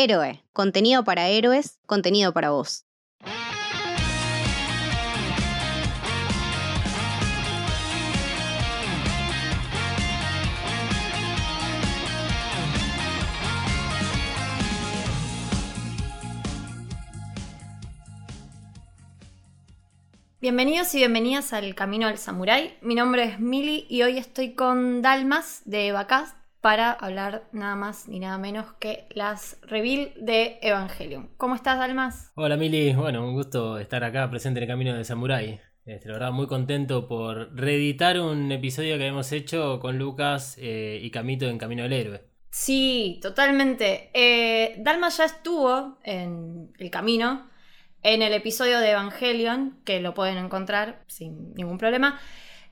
Héroe, contenido para héroes, contenido para vos. Bienvenidos y bienvenidas al Camino del Samurái. Mi nombre es Mili y hoy estoy con Dalmas de Bacast para hablar nada más ni nada menos que las reveal de Evangelion. ¿Cómo estás, Dalmas? Hola Mili, bueno, un gusto estar acá presente en el Camino del Samurái. Este, la verdad, muy contento por reeditar un episodio que habíamos hecho con Lucas eh, y Camito en Camino del Héroe. Sí, totalmente. Eh, Dalmas ya estuvo en el camino en el episodio de Evangelion, que lo pueden encontrar sin ningún problema.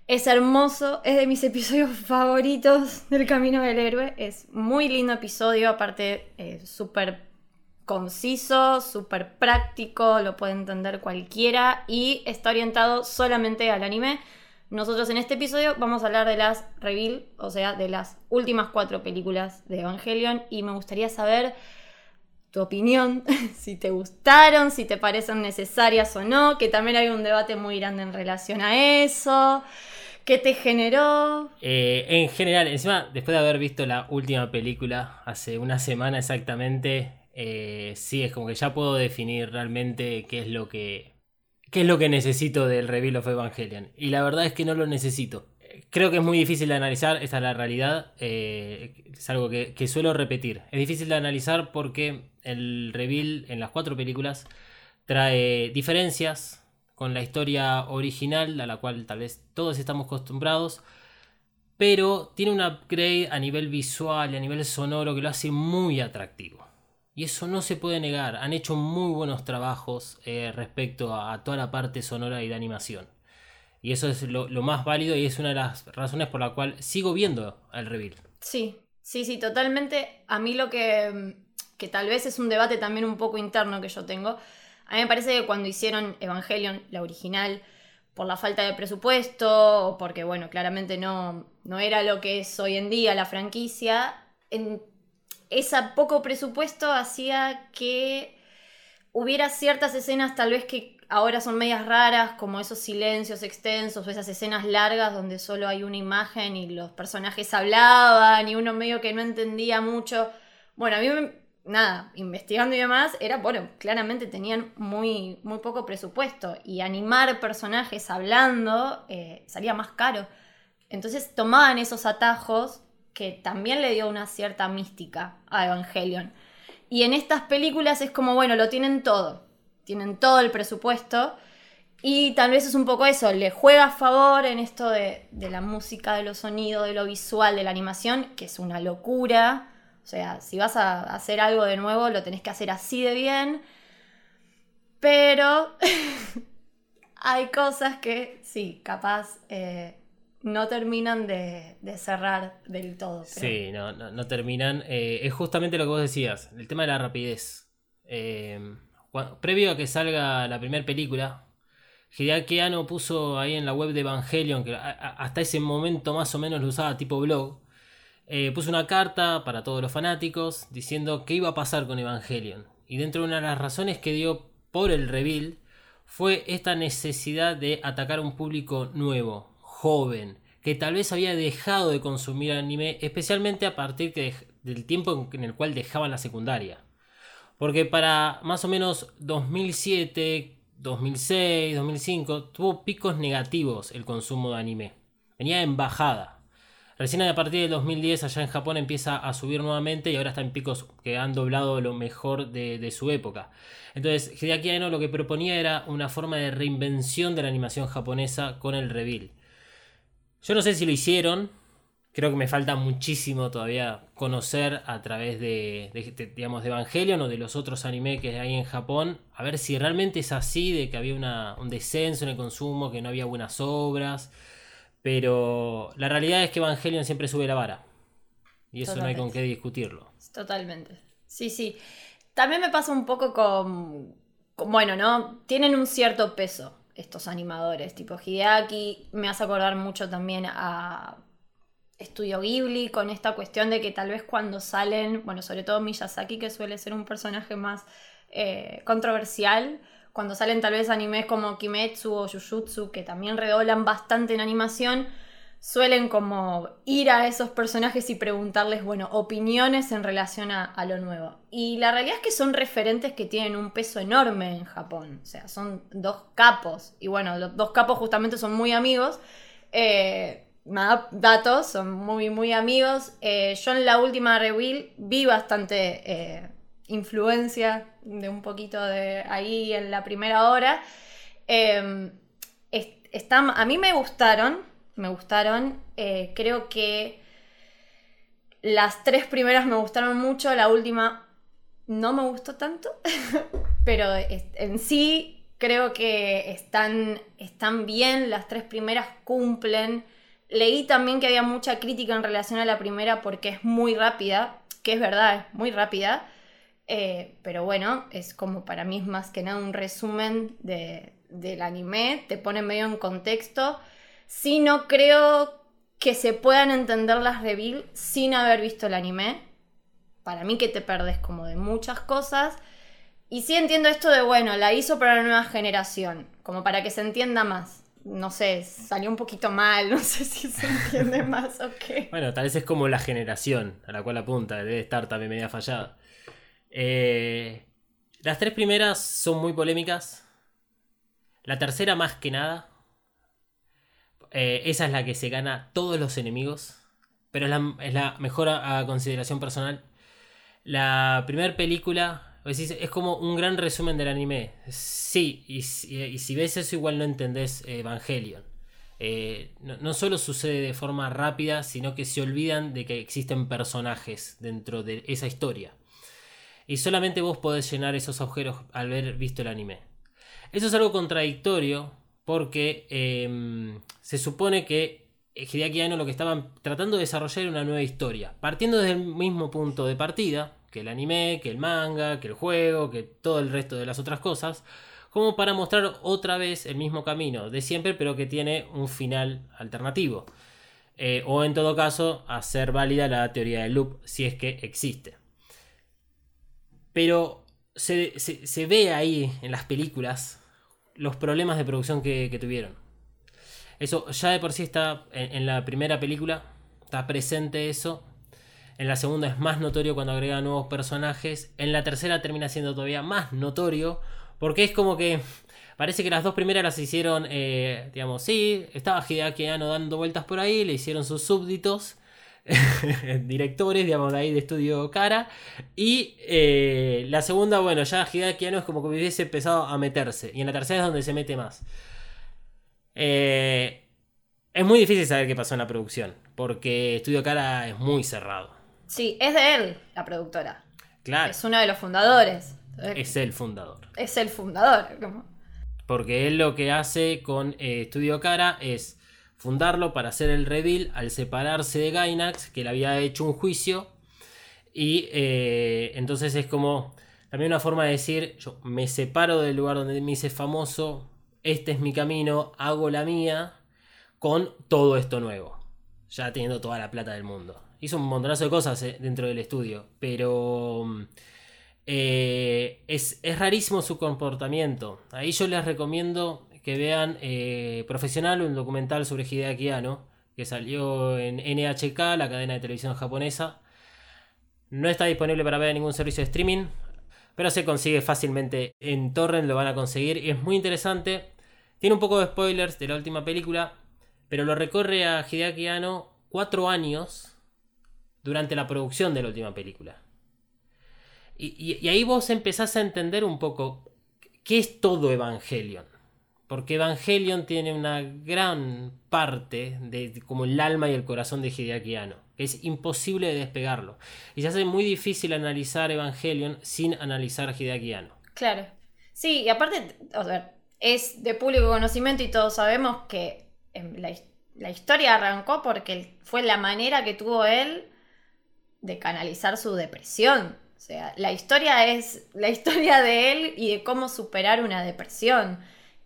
Es hermoso, es de mis episodios favoritos del Camino del Héroe. Es muy lindo episodio, aparte eh, súper conciso, súper práctico, lo puede entender cualquiera y está orientado solamente al anime. Nosotros en este episodio vamos a hablar de las reveal, o sea, de las últimas cuatro películas de Evangelion y me gustaría saber tu opinión, si te gustaron, si te parecen necesarias o no, que también hay un debate muy grande en relación a eso. ¿Qué te generó? Eh, en general, encima, después de haber visto la última película hace una semana exactamente, eh, sí, es como que ya puedo definir realmente qué es lo que. qué es lo que necesito del Reveal of Evangelion. Y la verdad es que no lo necesito creo que es muy difícil de analizar, esta es la realidad, eh, es algo que, suelo repetir. Es difícil de analizar porque el reveal en las cuatro películas trae diferencias con la historia original, a la cual tal vez todos estamos acostumbrados, pero tiene un upgrade a nivel visual y a nivel sonoro que lo hace muy atractivo. Y eso no se puede negar, han hecho muy buenos trabajos eh, respecto a toda la parte sonora y de animación. Y eso es lo, más válido y es una de las razones por la cual sigo viendo el reveal. Sí, sí, sí, totalmente. A mí lo que, que tal vez es un debate también un poco interno que yo tengo. A mí me parece que cuando hicieron Evangelion, la original, por la falta de presupuesto, o porque, bueno, claramente no, no era lo que es hoy en día la franquicia, en ese poco presupuesto hacía que hubiera ciertas escenas tal vez que ahora son medias raras, como esos silencios extensos o esas escenas largas donde solo hay una imagen y los personajes hablaban y uno medio que no entendía mucho. Bueno, a mí, nada, investigando y demás, era, bueno, claramente tenían muy, muy poco presupuesto y animar personajes hablando eh, salía más caro. Entonces tomaban esos atajos que también le dio una cierta mística a Evangelion. Y en estas películas es como, bueno, lo tienen todo tienen todo el presupuesto. Y tal vez es un poco eso, le juega a favor en esto de, la música, de los sonidos, de lo visual, de la animación, que es una locura. O sea, si vas a hacer algo de nuevo, lo tenés que hacer así de bien. Pero hay cosas que sí, capaz eh, no terminan de, cerrar del todo. Sí, no, no, terminan. Eh, es justamente lo que vos decías, el tema de la rapidez. Eh, previo a que salga la primera película, Hideaki Anno puso ahí en la web de Evangelion, que hasta ese momento más o menos lo usaba tipo blog, eh, puso una carta para todos los fanáticos diciendo qué iba a pasar con Evangelion. Y dentro de una de las razones que dio por el reveal fue esta necesidad de atacar a un público nuevo, joven, que tal vez había dejado de consumir anime, especialmente a partir del tiempo en el cual dejaban la secundaria. Porque para más o menos 2007, 2006, 2005 tuvo picos negativos el consumo de anime. Venía en bajada. Recién a partir del 2010 allá en Japón empieza a subir nuevamente y ahora está en picos que han doblado lo mejor de, su época. Entonces Hideaki Anno lo que proponía era una forma de reinvención de la animación japonesa con el reveal. Yo no sé si lo hicieron, creo que me falta muchísimo todavía conocer a través de, digamos, de Evangelion o de los otros anime que hay en Japón, a ver si realmente es así, de que había un descenso en el consumo, que no había buenas obras, pero la realidad es que Evangelion siempre sube la vara. Y eso no hay con qué discutirlo. Totalmente. Sí, sí. También me pasa un poco con, con bueno, ¿no? Tienen un cierto peso estos animadores, tipo Hideaki, me hace acordar mucho también a estudio Ghibli, con esta cuestión de que tal vez cuando salen, bueno, sobre todo Miyazaki, que suele ser un personaje más eh, controversial, cuando salen tal vez animes como Kimetsu o Jujutsu, que también redoblan bastante en animación, suelen como ir a esos personajes y preguntarles, bueno, opiniones en relación a, lo nuevo. Y la realidad es que son referentes que tienen un peso enorme en Japón. O sea, son dos capos. Y bueno, los dos capos justamente son muy amigos. Eh, datos, son muy, muy amigos. Eh, yo en la última reveal vi bastante eh, influencia de un poquito de ahí en la primera hora. Em, a mí me gustaron, me gustaron. Eh, creo que las tres primeras me gustaron mucho, la última no me gustó tanto, pero en sí creo que están, están bien, las tres primeras cumplen. Leí también que había mucha crítica en relación a la primera porque es muy rápida, que es verdad, es muy rápida. Eh, pero bueno, es como para mí es más que nada un resumen del anime, te pone medio en contexto. Sí, no creo que se puedan entender las reveal sin haber visto el anime. Para mí que te perdes como de muchas cosas. Y sí entiendo esto de, bueno, la hizo para la nueva generación, como para que se entienda más. No sé, salió un poquito mal, no sé si se entiende más o qué. Bueno, tal vez es como la generación a la cual apunta, debe estar también media fallada. Eh, las tres primeras son muy polémicas. La tercera más que nada. Eh, esa es la que se gana todos los enemigos. Pero es la, mejor a, consideración personal. La primera película es como un gran resumen del anime. Sí, y, si ves eso igual no entendés Evangelion. Eh, no, no, solo sucede de forma rápida, sino que se olvidan de que existen personajes dentro de esa historia. Y solamente vos podés llenar esos agujeros al haber visto el anime. Eso es algo contradictorio porque em, se supone que Hideaki Anno lo que estaban tratando de desarrollar era una nueva historia, partiendo desde el mismo punto de partida que el anime, que el manga, que el juego, que todo el resto de las otras cosas, como para mostrar otra vez el mismo camino de siempre, pero que tiene un final alternativo. Eh, o en todo caso, hacer válida la teoría del loop, si es que existe. Pero se, ve ahí en las películas los problemas de producción que, tuvieron. Eso ya de por sí está en, la primera película, está presente eso. En la segunda es más notorio cuando agrega nuevos personajes. En la tercera termina siendo todavía más notorio. Porque es como que parece que las dos primeras las hicieron, eh, digamos, sí, estaba Hideaki Anno dando vueltas por ahí, le hicieron sus súbditos. directores, digamos, de ahí de estudio Cara. Y eh, la segunda, bueno, ya Hideaki Anno es como que hubiese empezado a meterse. Y en la tercera es donde se mete más. Eh, es muy difícil saber qué pasó en la producción, porque Estudio Cara es muy cerrado. Sí, es de él la productora. Claro. Es uno de los fundadores. Es el fundador. Es el fundador. Porque él lo que hace con eh, Estudio Cara es fundarlo para hacer el reveal al separarse de Gainax, que le había hecho un juicio. Y eh, entonces es como también una forma de decir, yo me separo del lugar donde me hice famoso, este es mi camino, hago la mía, con todo esto nuevo, ya teniendo toda la plata del mundo. Hizo un montonazo de cosas eh, dentro del estudio, pero eh, es, es rarísimo su comportamiento. Ahí yo les recomiendo que vean eh, Profesional, un documental sobre Hideaki Anno, que salió en NHK, la cadena de televisión japonesa. No está disponible para ver en ningún servicio de streaming, pero se consigue fácilmente en torrent, lo van a conseguir y es muy interesante. Tiene un poco de spoilers de la última película, pero lo recorre a Hideaki Anno cuatro años durante la producción de la última película. y ahí vos empezás a entender un poco qué es todo Evangelion. Porque Evangelion tiene una gran parte de como el alma y el corazón de Hideaki. Es imposible de despegarlo. Y se hace muy difícil analizar Evangelion sin analizar Hideaki. Claro. Sí, y aparte, es de público conocimiento y todos sabemos que em, la, la historia arrancó porque fue la manera que tuvo él de canalizar su depresión. O sea, la historia es la historia de él y de cómo superar una depresión.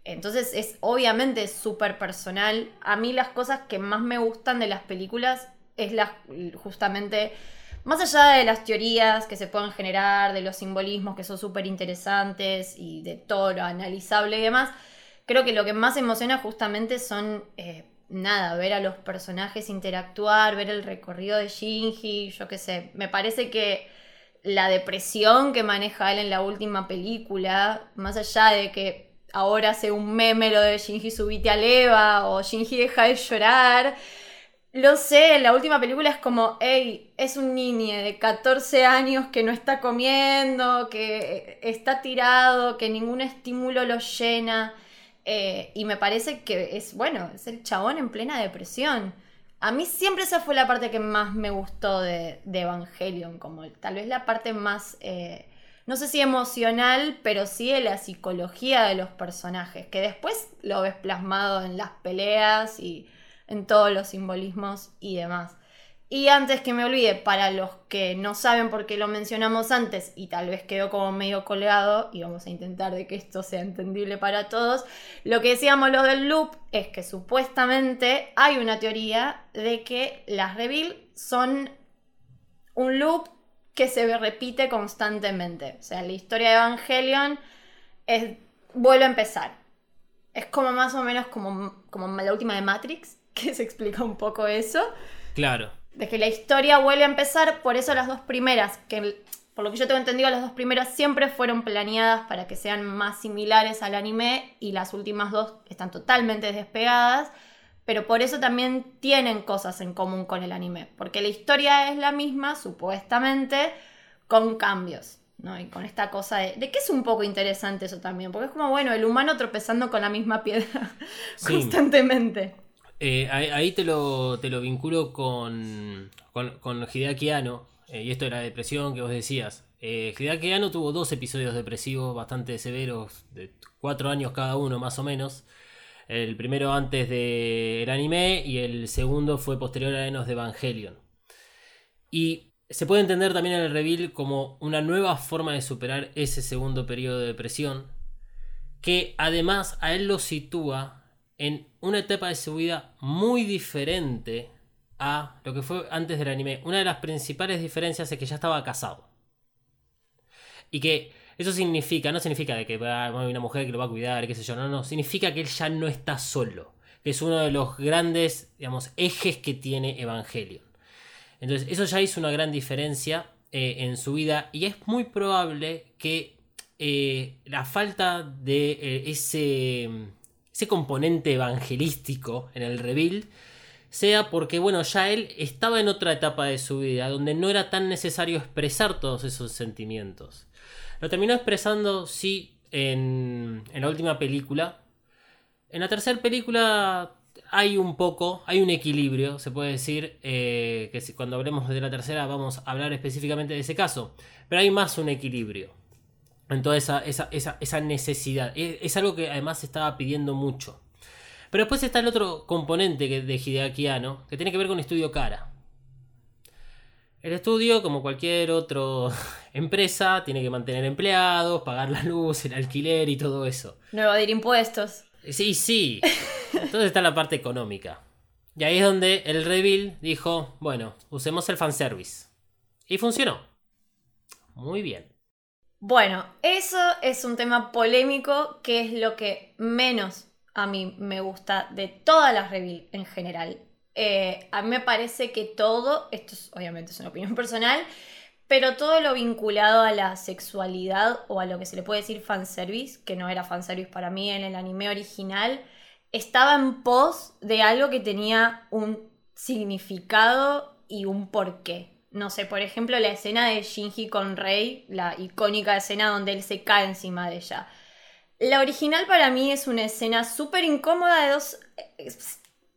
Entonces es obviamente súper personal. A mí las cosas que más me gustan de las películas es la, justamente, más allá de las teorías que se pueden generar, de los simbolismos que son súper interesantes y de todo lo analizable y demás, creo que lo que más emociona justamente son, eh, nada, ver a los personajes interactuar, ver el recorrido de Shinji, yo qué sé, me parece que la depresión que maneja él en la última película, más allá de que ahora hace un meme lo de Shinji subite a leva o Shinji deja de llorar. Lo sé, la última película es como, hey, es un niño de 14 años que no está comiendo, que está tirado, que ningún estímulo lo llena. Eh, y me parece que es, bueno, es el chabón en plena depresión. A mí siempre esa fue la parte que más me gustó de, Evangelion, como tal vez la parte más, eh, no sé si emocional, pero sí de la psicología de los personajes, que después lo ves plasmado en las peleas y en todos los simbolismos y demás. Y antes que me olvide, para los que no saben por qué lo mencionamos antes y tal vez quedó como medio colgado, y vamos a intentar de que esto sea entendible para todos, lo que decíamos lo del loop es que supuestamente hay una teoría de que las reveal son un loop que se repite constantemente. O sea, la historia de Evangelion es, vuelve a empezar. Es como más o menos como, como la última de Matrix, que se explica un poco eso. Claro de que la historia vuelve a empezar, por eso las dos primeras, que por lo que yo tengo entendido, las dos primeras siempre fueron planeadas para que sean más similares al anime y las últimas dos están totalmente despegadas, pero por eso también tienen cosas en común con el anime, porque la historia es la misma, supuestamente, con cambios. ¿no? Y con esta cosa de, de que es un poco interesante eso también, porque es como, bueno, el humano tropezando con la misma piedra constantemente. Eh, ahí te lo, te lo vinculo con, con, con Hideaki Anno, eh, y esto de la depresión que vos decías. Eh, Hideaki Anno tuvo dos episodios depresivos bastante severos, de cuatro años cada uno más o menos. El primero antes del anime y el segundo fue posterior a Enos de Evangelion. Y se puede entender también el reveal como una nueva forma de superar ese segundo periodo de depresión, que además a él lo sitúa en una etapa de su vida muy diferente a lo que fue antes del anime. Una de las principales diferencias es que ya estaba casado. Y que eso significa, no significa de que va a una mujer que lo va a cuidar, qué sé yo, no, no, significa que él ya no está solo. Que es uno de los grandes, digamos, ejes que tiene Evangelion. Entonces, eso ya hizo una gran diferencia eh, en su vida y es muy probable que eh, la falta de eh, ese ese componente evangelístico en el reveal sea porque, bueno, ya él estaba en otra etapa de su vida donde no era tan necesario expresar todos esos sentimientos. Lo terminó expresando, sí, en, en la última película. En la tercera película hay un poco, hay un equilibrio, se puede decir, eh, que cuando hablemos de la tercera vamos a hablar específicamente de ese caso, pero hay más un equilibrio en toda esa, esa, necesidad. Es, algo que además se estaba pidiendo mucho. Pero después está el otro componente de Hideaki Anno, que tiene que ver con Estudio Cara. El estudio, como cualquier otra empresa, tiene que mantener empleados, pagar la luz, el alquiler y todo eso. No evadir impuestos. Sí, sí. Entonces está la parte económica. Y ahí es donde el Reveal dijo, bueno, usemos el fanservice. Y funcionó. Muy bien. Bueno, eso es un tema polémico que es lo que menos a mí me gusta de todas las reveal en general. Eh, a mí me parece que todo, esto obviamente es una opinión personal, pero todo lo vinculado a la sexualidad o a lo que se le puede decir fanservice, que no era fanservice para mí en el anime original, estaba en pos de algo que tenía un significado y un porqué. No sé, por ejemplo, la escena de Shinji con Rei, la icónica escena donde él se cae encima de ella. La original para mí es una escena súper incómoda de dos eh,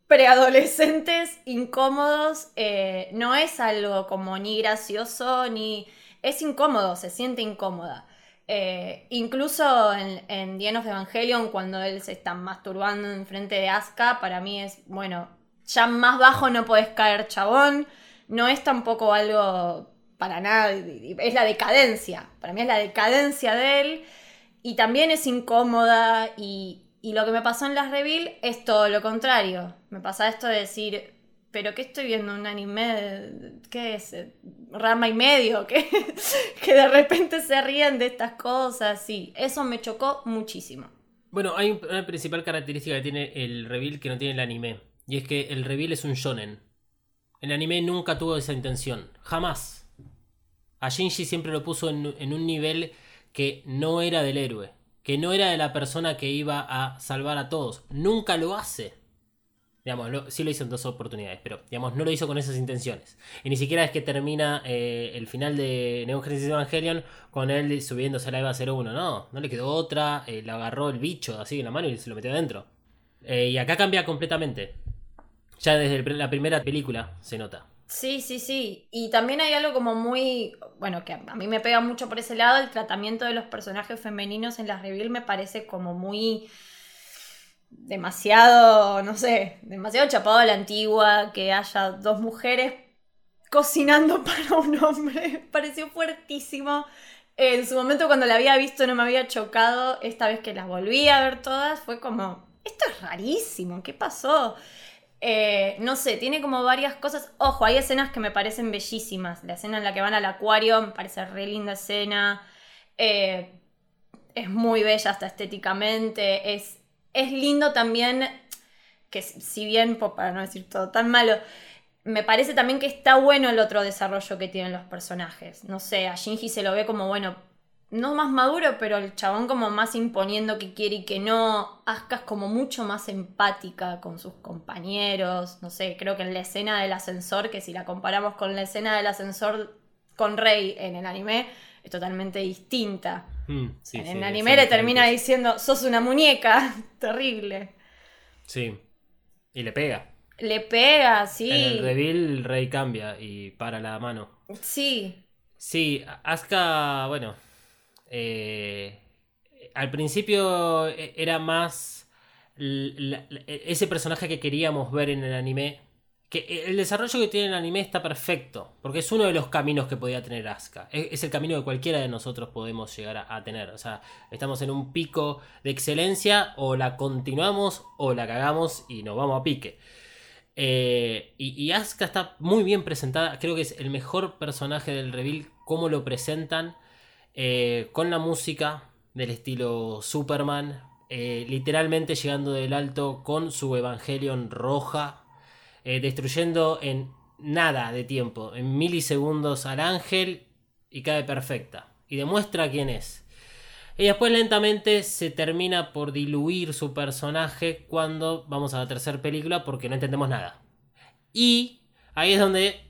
preadolescentes incómodos. Eh, no es algo como ni gracioso ni... Es incómodo, se siente incómoda. Eh, incluso en, en The of Evangelion, cuando él se está masturbando enfrente de Asuka, para mí es, bueno, ya más bajo no podés caer, chabón no es tampoco algo para nada, es la decadencia, para mí es la decadencia de él y también es incómoda y, lo que me pasó en las reveal es todo lo contrario, me pasa esto de decir, pero ¿qué estoy viendo? ¿Un anime? ¿Qué es? ¿Rama y medio? ¿Qué? que de repente se ríen de estas cosas. Sí, eso me chocó muchísimo. Bueno, hay una principal característica que tiene el reveal que no tiene el anime. Y es que el reveal es un shonen. El anime nunca tuvo esa intención. Jamás. A Shinji siempre lo puso en un nivel que no era del héroe. Que no era de la persona que iba a salvar a todos. Nunca lo hace. Digamos, sí lo hizo en dos oportunidades, pero digamos, no lo hizo con esas intenciones. Y ni siquiera es que termina eh, el final de Neon Genesis Evangelion con él subiéndose a la EVA 01. No, no le quedó otra. eh, le agarró el bicho así en la mano y se lo metió adentro. Eh, y acá cambia completamente. Ya desde la primera película se nota. Sí, sí, sí. Y también hay algo como muy, bueno, que a mí me pega mucho por ese lado, el tratamiento de los personajes femeninos en las reveal me parece como muy demasiado, no sé, demasiado chapado a la antigua, que haya dos mujeres cocinando para un hombre, pareció fuertísimo. En su momento cuando la había visto no me había chocado, esta vez que las volví a ver todas fue como, esto es rarísimo, ¿qué pasó? Eh, no sé, tiene como varias cosas. Ojo, hay escenas que me parecen bellísimas. La escena en la que van al acuario me parece re linda escena. Eh, es muy bella hasta estéticamente. Es, es lindo también, que si bien, para no decir todo tan malo, me parece también que está bueno el otro desarrollo que tienen los personajes. No sé, a Shinji se lo ve como, bueno, no más maduro, pero el chabón como más imponiendo que quiere y que no. Asuka es como mucho más empática con sus compañeros. No sé, creo que en la escena del ascensor, que si la comparamos con la escena del ascensor con Rey en el anime, es totalmente distinta. Mm, sí, en el anime le termina diciendo, sos una muñeca. Terrible. Sí. Y le pega. Le pega, sí. En el reveal rey cambia y para la mano. Sí. Sí, Asuka, bueno. Eh, al principio eh, era más la- ese personaje que queríamos ver en el anime. Que el desarrollo que tiene el anime está perfecto. Porque es uno de los caminos que podía tener Asuka. Es, es el camino que cualquiera de nosotros podemos llegar a, a tener. O sea, estamos en un pico de excelencia. O la continuamos o la cagamos y nos vamos a pique. Eh, y, y Asuka está muy bien presentada. Creo que es el mejor personaje del reveal. Cómo lo presentan. Eh, con la música del estilo Superman. eh, literalmente llegando del alto con su Evangelion roja. eh, destruyendo en nada de tiempo. En milisegundos al ángel. Y cae perfecta. Y demuestra quién es. Y después lentamente se termina por diluir su personaje cuando vamos a la tercera película porque no entendemos nada. Y ahí es donde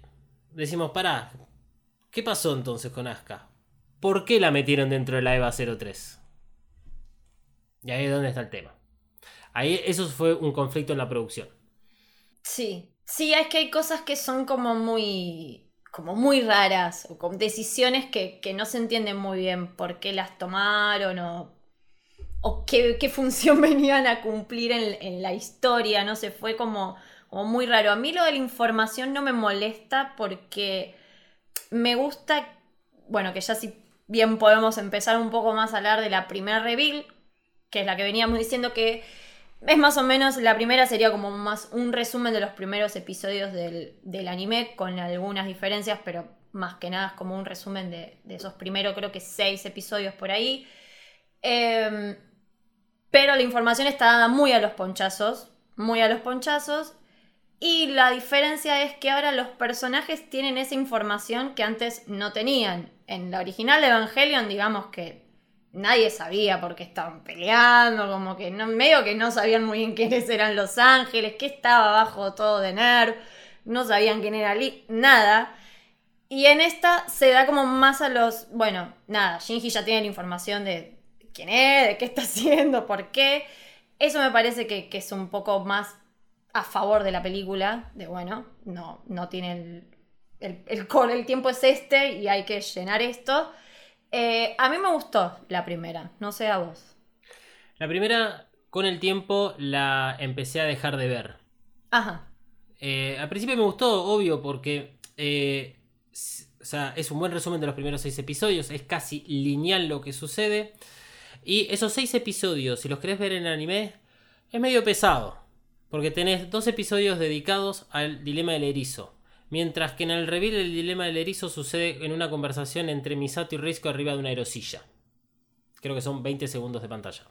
decimos, pará, ¿qué pasó entonces con Asuka? ¿Por qué la metieron dentro de la EVA 03? Y ahí es donde está el tema. Ahí eso fue un conflicto en la producción. Sí. Sí, es que hay cosas que son como muy. como muy raras. O con decisiones que, que no se entienden muy bien por qué las tomaron o. qué, función venían a cumplir en, en la historia. No sé, fue como, como muy raro. A mí lo de la información no me molesta porque me gusta. Bueno, que ya si bien podemos empezar un poco más a hablar de la primera reveal, que es la que veníamos diciendo que es más o menos, la primera sería como más un resumen de los primeros episodios del, del anime, con algunas diferencias, pero más que nada es como un resumen de, esos primeros, creo que seis episodios por ahí. Em, pero la información está dada muy a los ponchazos, muy a los ponchazos. Y la diferencia es que ahora los personajes tienen esa información que antes no tenían. En la original de Evangelion, digamos que nadie sabía por qué estaban peleando, como que no, medio que no sabían muy bien quiénes eran los ángeles, qué estaba abajo todo de Nerv, no sabían quién era Lee, nada. Y en esta se da como más a los, bueno, nada, Shinji ya tiene la información de quién es, de qué está haciendo, por qué. Eso me parece que es un poco más a favor de la película, de bueno, no, no tiene el, el, el el tiempo es este y hay que llenar esto. Eh, a mí me gustó la primera, no sé a vos. La primera, con el tiempo, la empecé a dejar de ver. Ajá. Eh, al principio me gustó, obvio, porque eh, o sea, es un buen resumen de los primeros seis episodios, es casi lineal lo que sucede. Y esos seis episodios, si los querés ver en anime, es medio pesado. Porque tenés dos episodios dedicados al dilema del erizo. Mientras que en el reveal el dilema del erizo sucede en una conversación entre Misato y Risco arriba de una aerosilla. Creo que son 20 segundos de pantalla.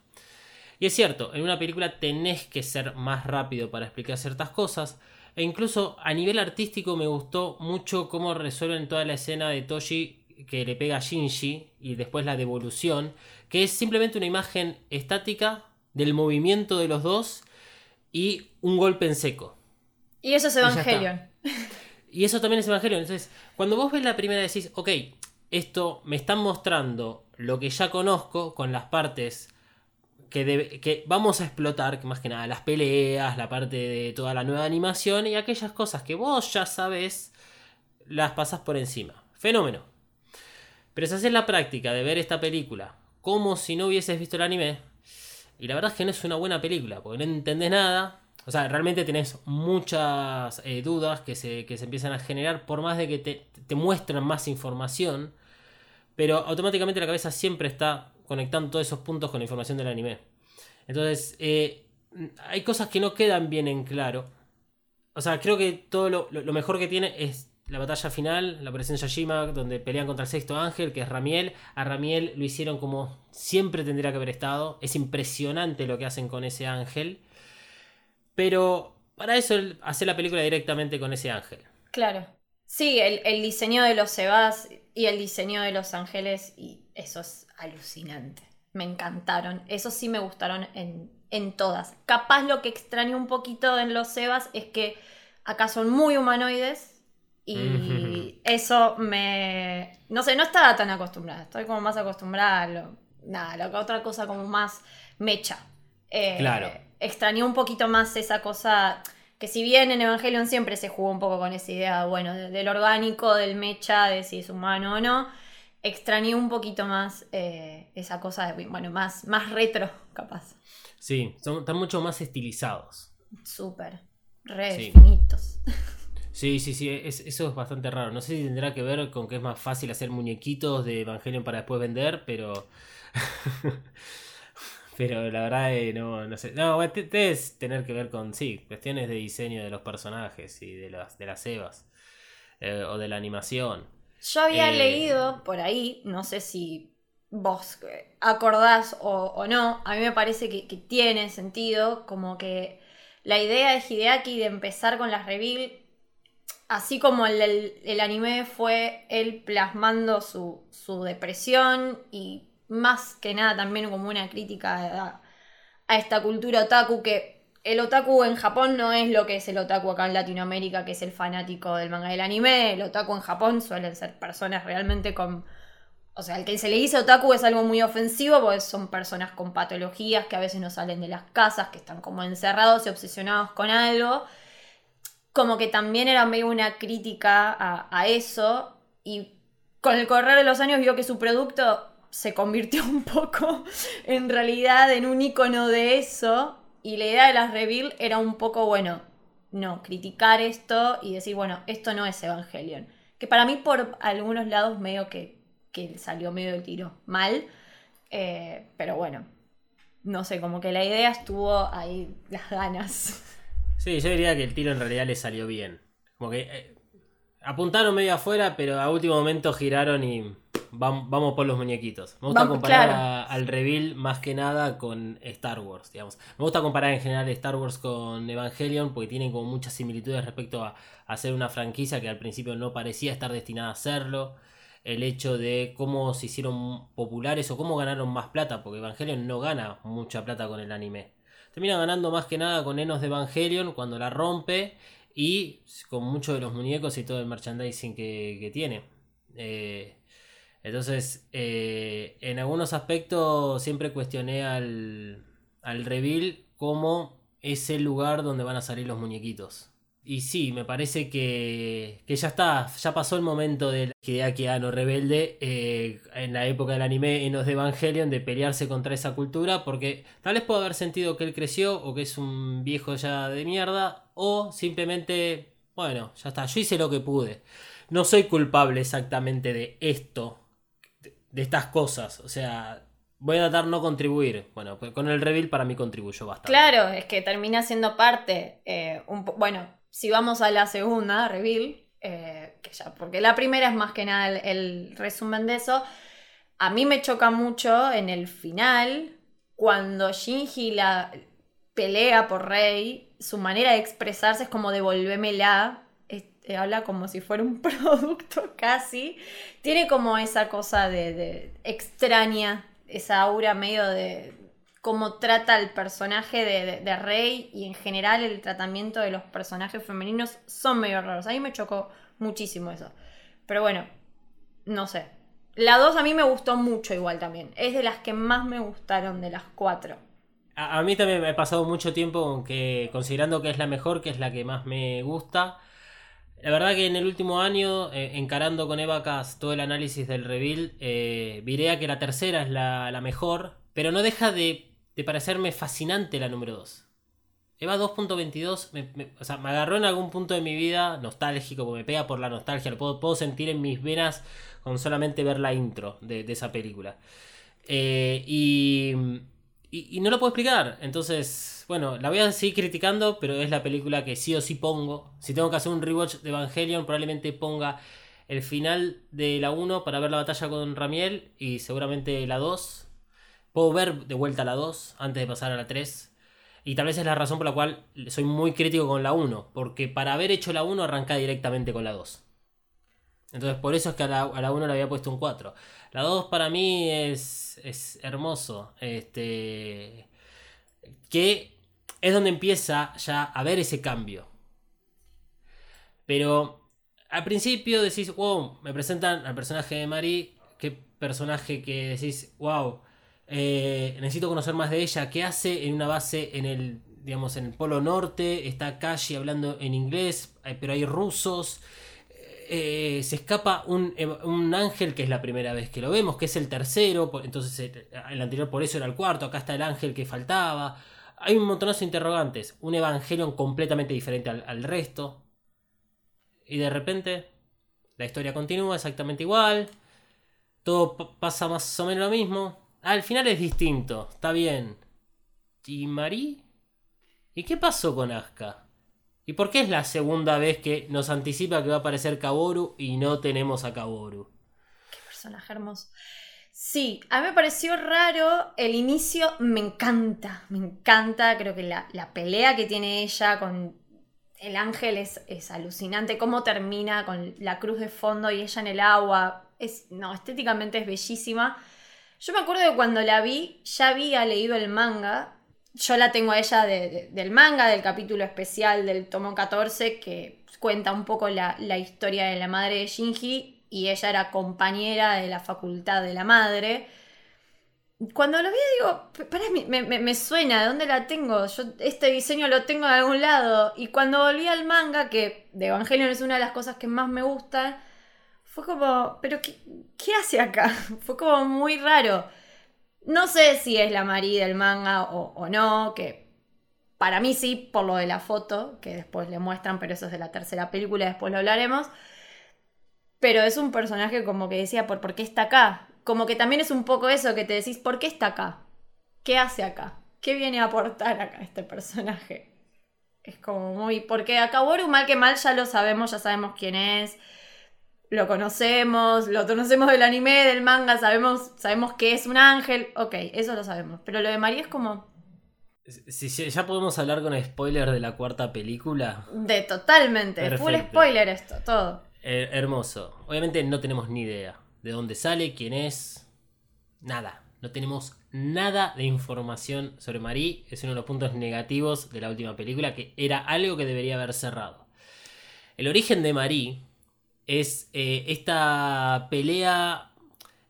Y es cierto, en una película tenés que ser más rápido para explicar ciertas cosas. E incluso a nivel artístico me gustó mucho cómo resuelven toda la escena de Toshi que le pega a Shinji y después la devolución, que es simplemente una imagen estática del movimiento de los dos y un golpe en seco. Y eso es Evangelion. Y, eso también es Evangelion. Entonces, cuando vos ves la primera decís, ok, esto me están mostrando lo que ya conozco con las partes que, que, vamos a explotar, que más que nada las peleas, la parte de toda la nueva animación y aquellas cosas que vos ya sabes, las pasas por encima. Fenómeno. Pero si haces la práctica de ver esta película como si no hubieses visto el anime, y la verdad es que no es una buena película, porque no entendés nada. O sea, realmente tenés muchas eh, dudas que se, que se, empiezan a generar por más de que te, te muestran más información. Pero automáticamente la cabeza siempre está conectando todos esos puntos con la información del anime. Entonces, eh, hay cosas que no quedan bien en claro. O sea, creo que todo lo, lo mejor que tiene es la batalla final, la aparición de Yashima, donde pelean contra el sexto ángel, que es Ramiel. A Ramiel lo hicieron como siempre tendría que haber estado. Es impresionante lo que hacen con ese ángel. Pero para eso hace la película directamente con ese ángel. Claro. Sí, el, diseño de los Sebas y el diseño de los ángeles, y eso es alucinante. Me encantaron. Eso sí me gustaron en, en todas. Capaz lo que extraño un poquito en los Sebas es que acá son muy humanoides y eso me. No sé, no estaba tan acostumbrada. Estoy como más acostumbrada a lo. Nada, lo otra cosa como más mecha. Eh, claro. Extrañé un poquito más esa cosa. Que si bien en Evangelion siempre se jugó un poco con esa idea, bueno, del orgánico, del mecha, de si es humano o no, extrañé un poquito más eh, esa cosa de, bueno, más, más retro, capaz. Sí, son, están mucho más estilizados. Súper, re finitos. Sí, sí, sí, eso es bastante raro. No sé si tendrá que ver con que es más fácil hacer muñequitos de Evangelion para después vender, pero. pero la verdad eh, no, no sé. No, debe tener que ver con, sí, cuestiones de diseño de los personajes y de las, de las Evas. Eh, o de la animación. Yo había eh, leído por ahí, no sé si vos acordás o, no, a mí me parece que, que tiene sentido, como que la idea de Hideaki de empezar con las reveal así como el, anime fue él plasmando su, depresión y más que nada también como una crítica a, esta cultura otaku que el otaku en Japón no es lo que es el otaku acá en Latinoamérica, que es el fanático del manga del anime. El otaku en Japón suelen ser personas realmente con... O sea, el que se le dice otaku es algo muy ofensivo porque son personas con patologías que a veces no salen de las casas, que están como encerrados y obsesionados con algo como que también era medio una crítica a, eso y con el correr de los años vio que su producto se convirtió un poco en realidad en un icono de eso y la idea de las reveal era un poco, bueno, no, criticar esto y decir, bueno, esto no es Evangelion. Que para mí por algunos lados medio que, que salió medio del tiro mal, eh, pero bueno, no sé, como que la idea estuvo ahí, las ganas. Sí, yo diría que el tiro en realidad le salió bien. Como que eh, apuntaron medio afuera, pero a último momento giraron y vamos, por los muñequitos. Me gusta comparar al reveal más que nada con Star Wars, digamos. Me gusta comparar en general Star Wars con Evangelion porque tienen como muchas similitudes respecto a, hacer una franquicia que al principio no parecía estar destinada a serlo. El hecho de cómo se hicieron populares o cómo ganaron más plata, porque Evangelion no gana mucha plata con el anime termina ganando más que nada con Enos de Evangelion cuando la rompe y con muchos de los muñecos y todo el merchandising que, tiene. Eh, entonces, eh, en algunos aspectos siempre cuestioné al, al reveal como es el lugar donde van a salir los muñequitos. Y sí, me parece que, que ya está, ya pasó el momento del Hideaki Anno rebelde eh, en la época del anime en los de Evangelion de pelearse contra esa cultura, porque tal vez puede haber sentido que él creció o que es un viejo ya de mierda, o simplemente, bueno, ya está, yo hice lo que pude. No soy culpable exactamente de esto, de, estas cosas, o sea, voy a tratar no contribuir. Bueno, pues con el reveal para mí contribuyó bastante. Claro, es que termina siendo parte. eh, bueno, si vamos a la segunda, reveal, eh, que ya, porque la primera es más que nada el, resumen de eso. A mí me choca mucho en el final, cuando Shinji la pelea por Rey, su manera de expresarse es como devolvémela. Eh, habla como si fuera un producto casi. Tiene como esa cosa de extraña, esa aura medio de cómo trata el personaje de, Rey y en general el tratamiento de los personajes femeninos son medio raros. A mí me chocó muchísimo eso. Pero bueno, no sé. La 2 a mí me gustó mucho igual también. Es de las que más me gustaron de las cuatro. A, mí también me he pasado mucho tiempo con considerando que es la mejor, que es la que más me gusta. La verdad que en el último año, eh, encarando con Evacas todo el análisis del reveal, eh, viré a que la tercera es la mejor, pero no deja de, de parecerme fascinante la número 2. Eva 2.22 me, me- o sea, me agarró en algún punto de mi vida nostálgico, porque me pega por la nostalgia, lo puedo, puedo sentir en mis venas con solamente ver la intro de, de esa película. Eh, y, y, y no lo puedo explicar. Entonces, bueno, la voy a seguir criticando, pero es la película que sí o sí pongo. Si tengo que hacer un rewatch de Evangelion, probablemente ponga el final de la 1 para ver la batalla con Ramiel y seguramente la 2. Puedo ver de vuelta la 2 antes de pasar a la 3. Y tal vez es la razón por la cual soy muy crítico con la 1. Porque para haber hecho la 1 arranca directamente con la 2. Entonces por eso es que a la, a la 1 le había puesto un 4. La 2 para mí es, es hermoso. Este, que es donde empieza ya a ver ese cambio. Pero al principio decís, wow, me presentan al personaje de Marie. Qué personaje que decís, wow, eh, necesito conocer más de ella. ¿Qué hace en una base en el, digamos, en el Polo Norte? Está Kashi hablando en inglés, eh, pero hay rusos. Eh, se escapa un, un ángel que es la primera vez que lo vemos, que es el tercero, entonces el anterior por eso era el cuarto, acá está el ángel que faltaba. Hay un montonazo de interrogantes, un Evangelion completamente diferente al, al resto. Y de repente la historia continúa exactamente igual, todo pa- pasa más o menos lo mismo. Al final es distinto, está bien. ¿Y Marie? ¿Y qué pasó con Asuka? ¿Y por qué es la segunda vez que nos anticipa que va a aparecer Kaboru y no tenemos a Kaboru? Personaje hermoso. Sí, a mí me pareció raro. El inicio me encanta, me encanta. Creo que la, la pelea que tiene ella con el ángel es, es alucinante. Cómo termina con la cruz de fondo y ella en el agua. Es, no, estéticamente es bellísima. Yo me acuerdo que cuando la vi, ya había leído el manga. Yo la tengo a ella de- de- del manga, del capítulo especial del tomo 14, que cuenta un poco la, historia de la madre de Shinji. Y ella era compañera de la facultad de la madre. Cuando lo vi digo, "P- pará, me, me- me suena, ¿de dónde la tengo? Yo este diseño lo tengo de algún lado. Y cuando volví al manga, que de Evangelion es una de las cosas que más me gustan, fue como, ¿pero qué, hace acá? Fue como muy raro. No sé si es la Marie del manga o, no, que para mí sí, por lo de la foto, que después le muestran, pero eso es de la tercera película, después lo hablaremos. Pero es un personaje como que decía, ¿por, ¿por qué está acá? Como que también es un poco eso que te decís, ¿por qué está acá? ¿Qué hace acá? ¿Qué viene a aportar acá este personaje? Es como muy... Porque a Kaworu, mal que mal, ya lo sabemos, ya sabemos quién es. Lo conocemos, lo conocemos del anime, del manga, sabemos, sabemos que es un ángel. Ok, eso lo sabemos. Pero lo de María es como... Si ya podemos hablar con spoiler de la cuarta película, De totalmente. Full Perfecto. spoiler esto, todo. eh, hermoso. Obviamente no tenemos ni idea de dónde sale, quién es, nada. No tenemos nada de información sobre Marie. Es uno de los puntos negativos de la última película, que era algo que debería haber cerrado. El origen de Marie es eh, esta pelea.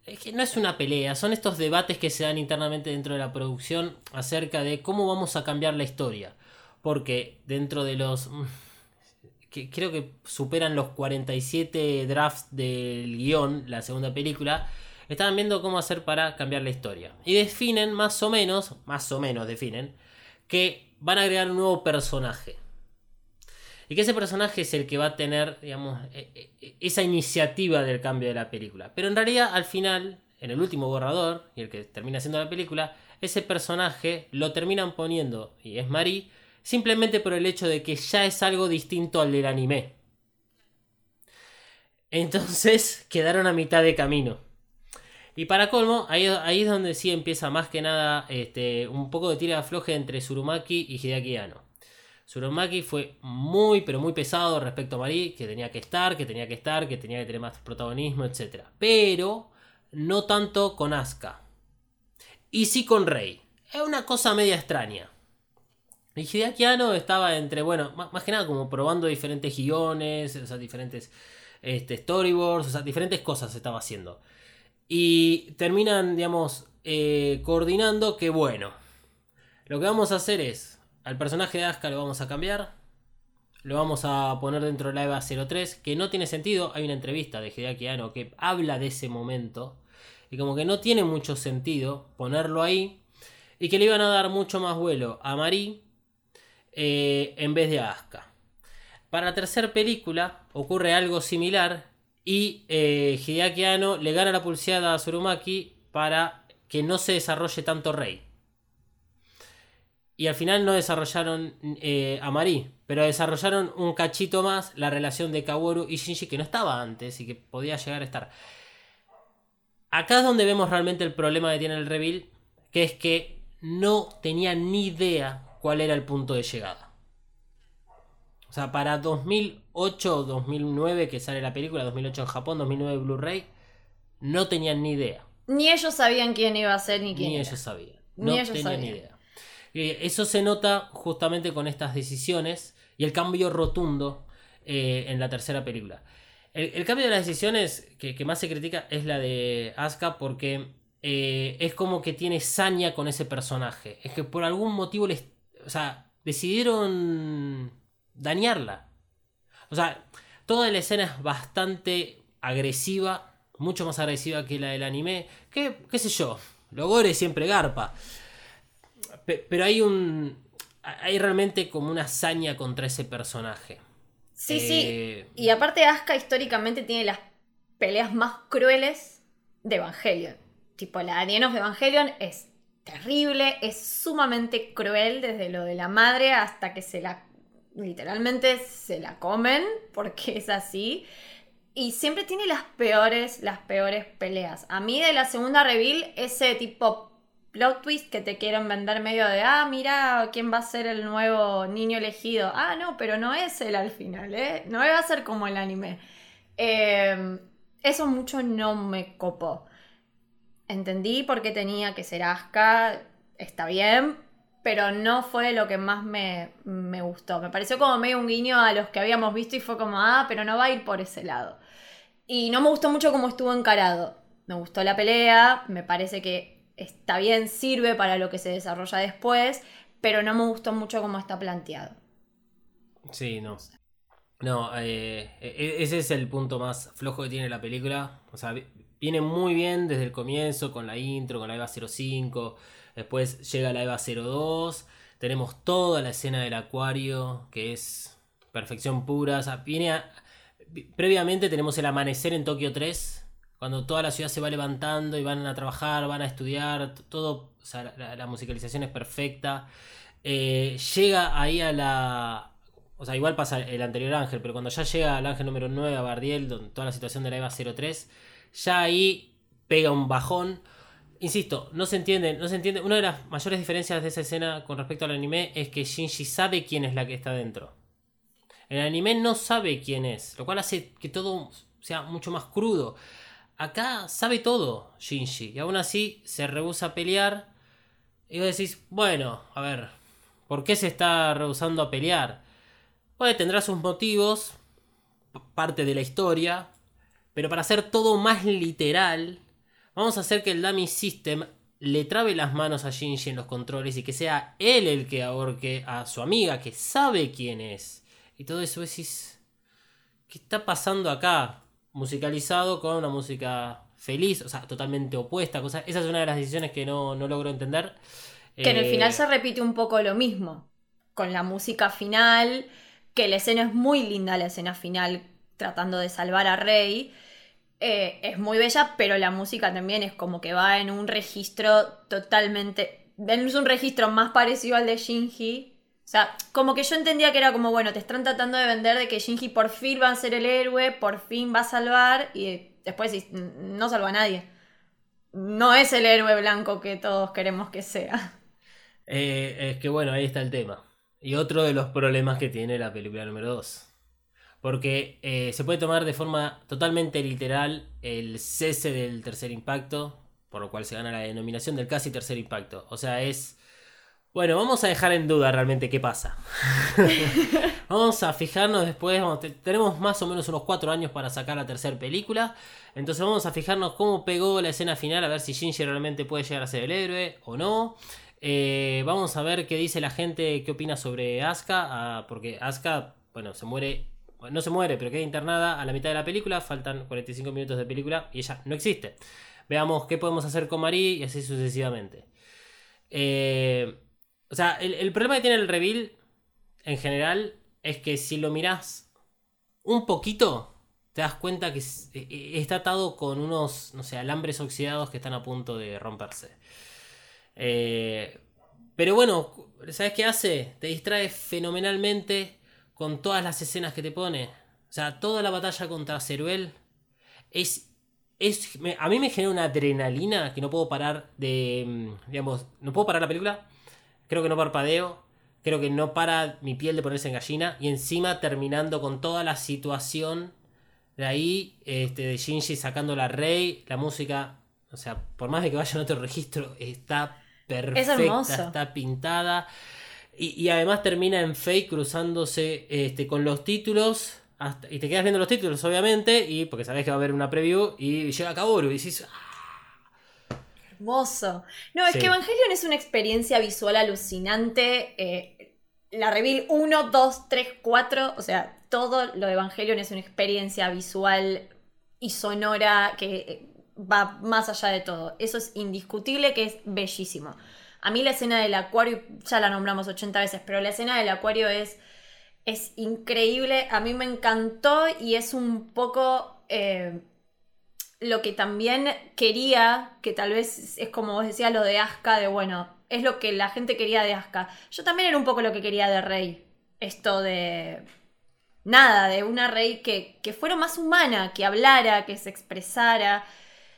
Es que no es una pelea, son estos debates que se dan internamente dentro de la producción acerca de cómo vamos a cambiar la historia. Porque dentro de los. mm, que creo que superan los 47 drafts del guion, la segunda película, estaban viendo cómo hacer para cambiar la historia. Y definen más o menos, más o menos definen, que van a agregar un nuevo personaje. Y que ese personaje es el que va a tener, digamos, e- e- esa iniciativa del cambio de la película. Pero en realidad, al final, en el último borrador, y el que termina siendo la película, ese personaje lo terminan poniendo, y es Marie, simplemente por el hecho de que ya es algo distinto al del anime. Entonces quedaron a mitad de camino. Y para colmo, ahí, es donde sí empieza más que nada este, un poco de tira afloje entre Surumaki y Hideaki Anno. Surumaki fue muy, pero muy pesado respecto a Marie, que tenía que estar, que tenía que estar, que tenía que tener más protagonismo, etc. Pero no tanto con Asuka. Y sí con Rey. Es una cosa media extraña. Y Hideaki Anno estaba entre, bueno, más, que nada como probando diferentes guiones, o sea, diferentes este, storyboards, o sea, diferentes cosas estaba haciendo. Y terminan, digamos, eh, coordinando que, bueno, lo que vamos a hacer es, al personaje de Asuka lo vamos a cambiar, lo vamos a poner dentro de la EVA 03, que no tiene sentido, hay una entrevista de Hideaki Anno que habla de ese momento, y como que no tiene mucho sentido ponerlo ahí, y que le iban a dar mucho más vuelo a Marie eh, en vez de a Asuka. Para la tercera película ocurre algo similar y eh, Hideaki le gana la pulseada a Surumaki para que no se desarrolle tanto Rey. Y al final no desarrollaron eh, a Marie, pero desarrollaron un cachito más la relación de Kaworu y Shinji que no estaba antes y que podía llegar a estar. Acá es donde vemos realmente el problema que tiene el reveal, que es que no tenía ni idea cuál era el punto de llegada. O sea, para 2008 2009 que sale la película, 2008 en Japón, 2009 Blu-ray, no tenían ni idea. Ni ellos sabían quién iba a ser ni quién. Ni ellos sabían. no tenían ni idea. Eh, eso se nota justamente con estas decisiones y el cambio rotundo eh, en la tercera película. El, cambio de las decisiones que, más se critica es la de Asuka porque eh, es como que tiene saña con ese personaje. Es que por algún motivo les. O sea, decidieron dañarla. O sea, toda la escena es bastante agresiva, mucho más agresiva que la del anime. Que, qué sé yo, Logore siempre garpa. Pero hay un. Hay realmente como una hazaña contra ese personaje. Sí, sí. Eh, y aparte, Asuka históricamente tiene las peleas más crueles de Evangelion. Tipo, la de de Evangelion es terrible, es sumamente cruel desde lo de la madre hasta que se la literalmente se la comen porque es así. Y siempre tiene las peores, las peores peleas. A mí de la segunda reveal, ese tipo plot twist que te quieren vender medio de, ah, mira quién va a ser el nuevo niño elegido. Ah, no, pero no es él al final, ¿eh? No va a ser como el anime. Em, eso mucho no me copó. Entendí por qué tenía que ser Aska, está bien, pero no fue lo que más me, gustó. Me pareció como medio un guiño a los que habíamos visto y fue como, ah, pero no va a ir por ese lado. Y no me gustó mucho cómo estuvo encarado. Me gustó la pelea, me parece que está bien, sirve para lo que se desarrolla después, pero no me gustó mucho cómo está planteado. Sí, no. No, eh, e, e, ese es el punto más flojo que tiene la película. O sea, viene muy bien desde el comienzo, con la intro, con la EVA 05 Después llega la EVA 02. Tenemos toda la escena del acuario, que es perfección pura. viene Previamente tenemos el amanecer en Tokio 3, cuando toda la ciudad se va levantando y van a trabajar, van a estudiar, todo, la, musicalización es perfecta. Eh, llega ahí a la... O sea, igual pasa el anterior ángel, pero cuando ya llega al ángel número 9 a Bardiel, donde toda la situación de la EVA 03, ya ahí pega un bajón Insisto, no se entiende, no se entiende. Una de las mayores diferencias de esa escena con respecto al anime es que Shinji sabe quién es la que está dentro. El anime no sabe quién es, lo cual hace que todo sea mucho más crudo. Acá sabe todo Shinji y aún así se rehúsa a pelear. Y vos decís, bueno, a ver, ¿por qué se está rehusando a pelear? Puede tendrá sus motivos, parte de la historia, pero para hacer todo más literal, Vamos a hacer que el Dummy System le trabe las manos a Shinji en los controles y que sea él el que ahorque a su amiga, que sabe quién es. Y todo eso decís, ¿qué está pasando acá? Musicalizado con una música feliz, o sea, totalmente opuesta. Cosa, esa es una de las decisiones que no, logro entender. Que en el final eh, se repite un poco lo mismo, con la música final, que la escena es muy linda, la escena final tratando de salvar a Rey eh, es muy bella, pero la música también es como que va en un registro totalmente. Es un registro más parecido al de Shinji. Sea, como que yo entendía que era como, bueno, te están tratando de vender de que Shinji por fin va a ser el héroe, por fin va a salvar, y después no salva a nadie. No es el héroe blanco que todos queremos que sea. Eh, es que bueno, ahí está el tema. Y otro de los problemas que tiene la película número 2. Porque eh, se puede tomar de forma totalmente literal el cese del tercer impacto, por lo cual se gana la denominación del casi tercer impacto. O sea, es... Bueno, vamos a dejar en duda realmente qué pasa. vamos a fijarnos después, tenemos más o menos unos cuatro años para sacar la tercera película. Entonces vamos a fijarnos cómo pegó la escena final, a ver si Shinji realmente puede llegar a ser el héroe o no. Eh, vamos a ver qué dice la gente, qué opina sobre Asuka, ah, porque Asuka, bueno, se muere no se muere, pero queda internada a la mitad de la película, faltan 45 minutos de película y ella no existe. Veamos qué podemos hacer con Marie y así sucesivamente. Eh, o sea, el, problema que tiene el reveal en general es que si lo mirás un poquito, te das cuenta que e, e, está atado con unos, no sé, alambres oxidados que están a punto de romperse. Eh, pero bueno, ¿sabes qué hace? Te distrae fenomenalmente con todas las escenas que te pone. O sea, toda la batalla contra Ceruel es. es a mí me genera una adrenalina que no puedo parar de. Mm, digamos, no puedo parar la película. Creo que no parpadeo. Creo que no para mi piel de ponerse en gallina. Y encima terminando con toda la situación de ahí, este, de Shinji sacando la rey, la música. O sea, por más de que vaya en otro registro, está perfecta, está pintada. Y, además termina en fake cruzándose este, con los títulos. y te quedas viendo los títulos, obviamente. Y porque sabes que va a haber una preview. Y llega Kaworu y dices. Ah". Hermoso. No, es que Evangelion es una experiencia visual alucinante. Eh, la reveal 1, 2, 3, 4. O sea, todo lo de Evangelion es una experiencia visual y sonora que eh, va más allá de todo. Eso es indiscutible que es bellísimo. A mí la escena del acuario, ya la nombramos 80 veces, pero la escena del acuario es, es increíble. A mí me encantó y es un poco eh, lo que también quería, que tal vez es como vos decías, lo de Aska, de bueno, es lo que la gente quería de Aska. Yo también era un poco lo que quería de Rey. Esto de nada, de una Rey que, que, fuera más humana, que hablara, que se expresara.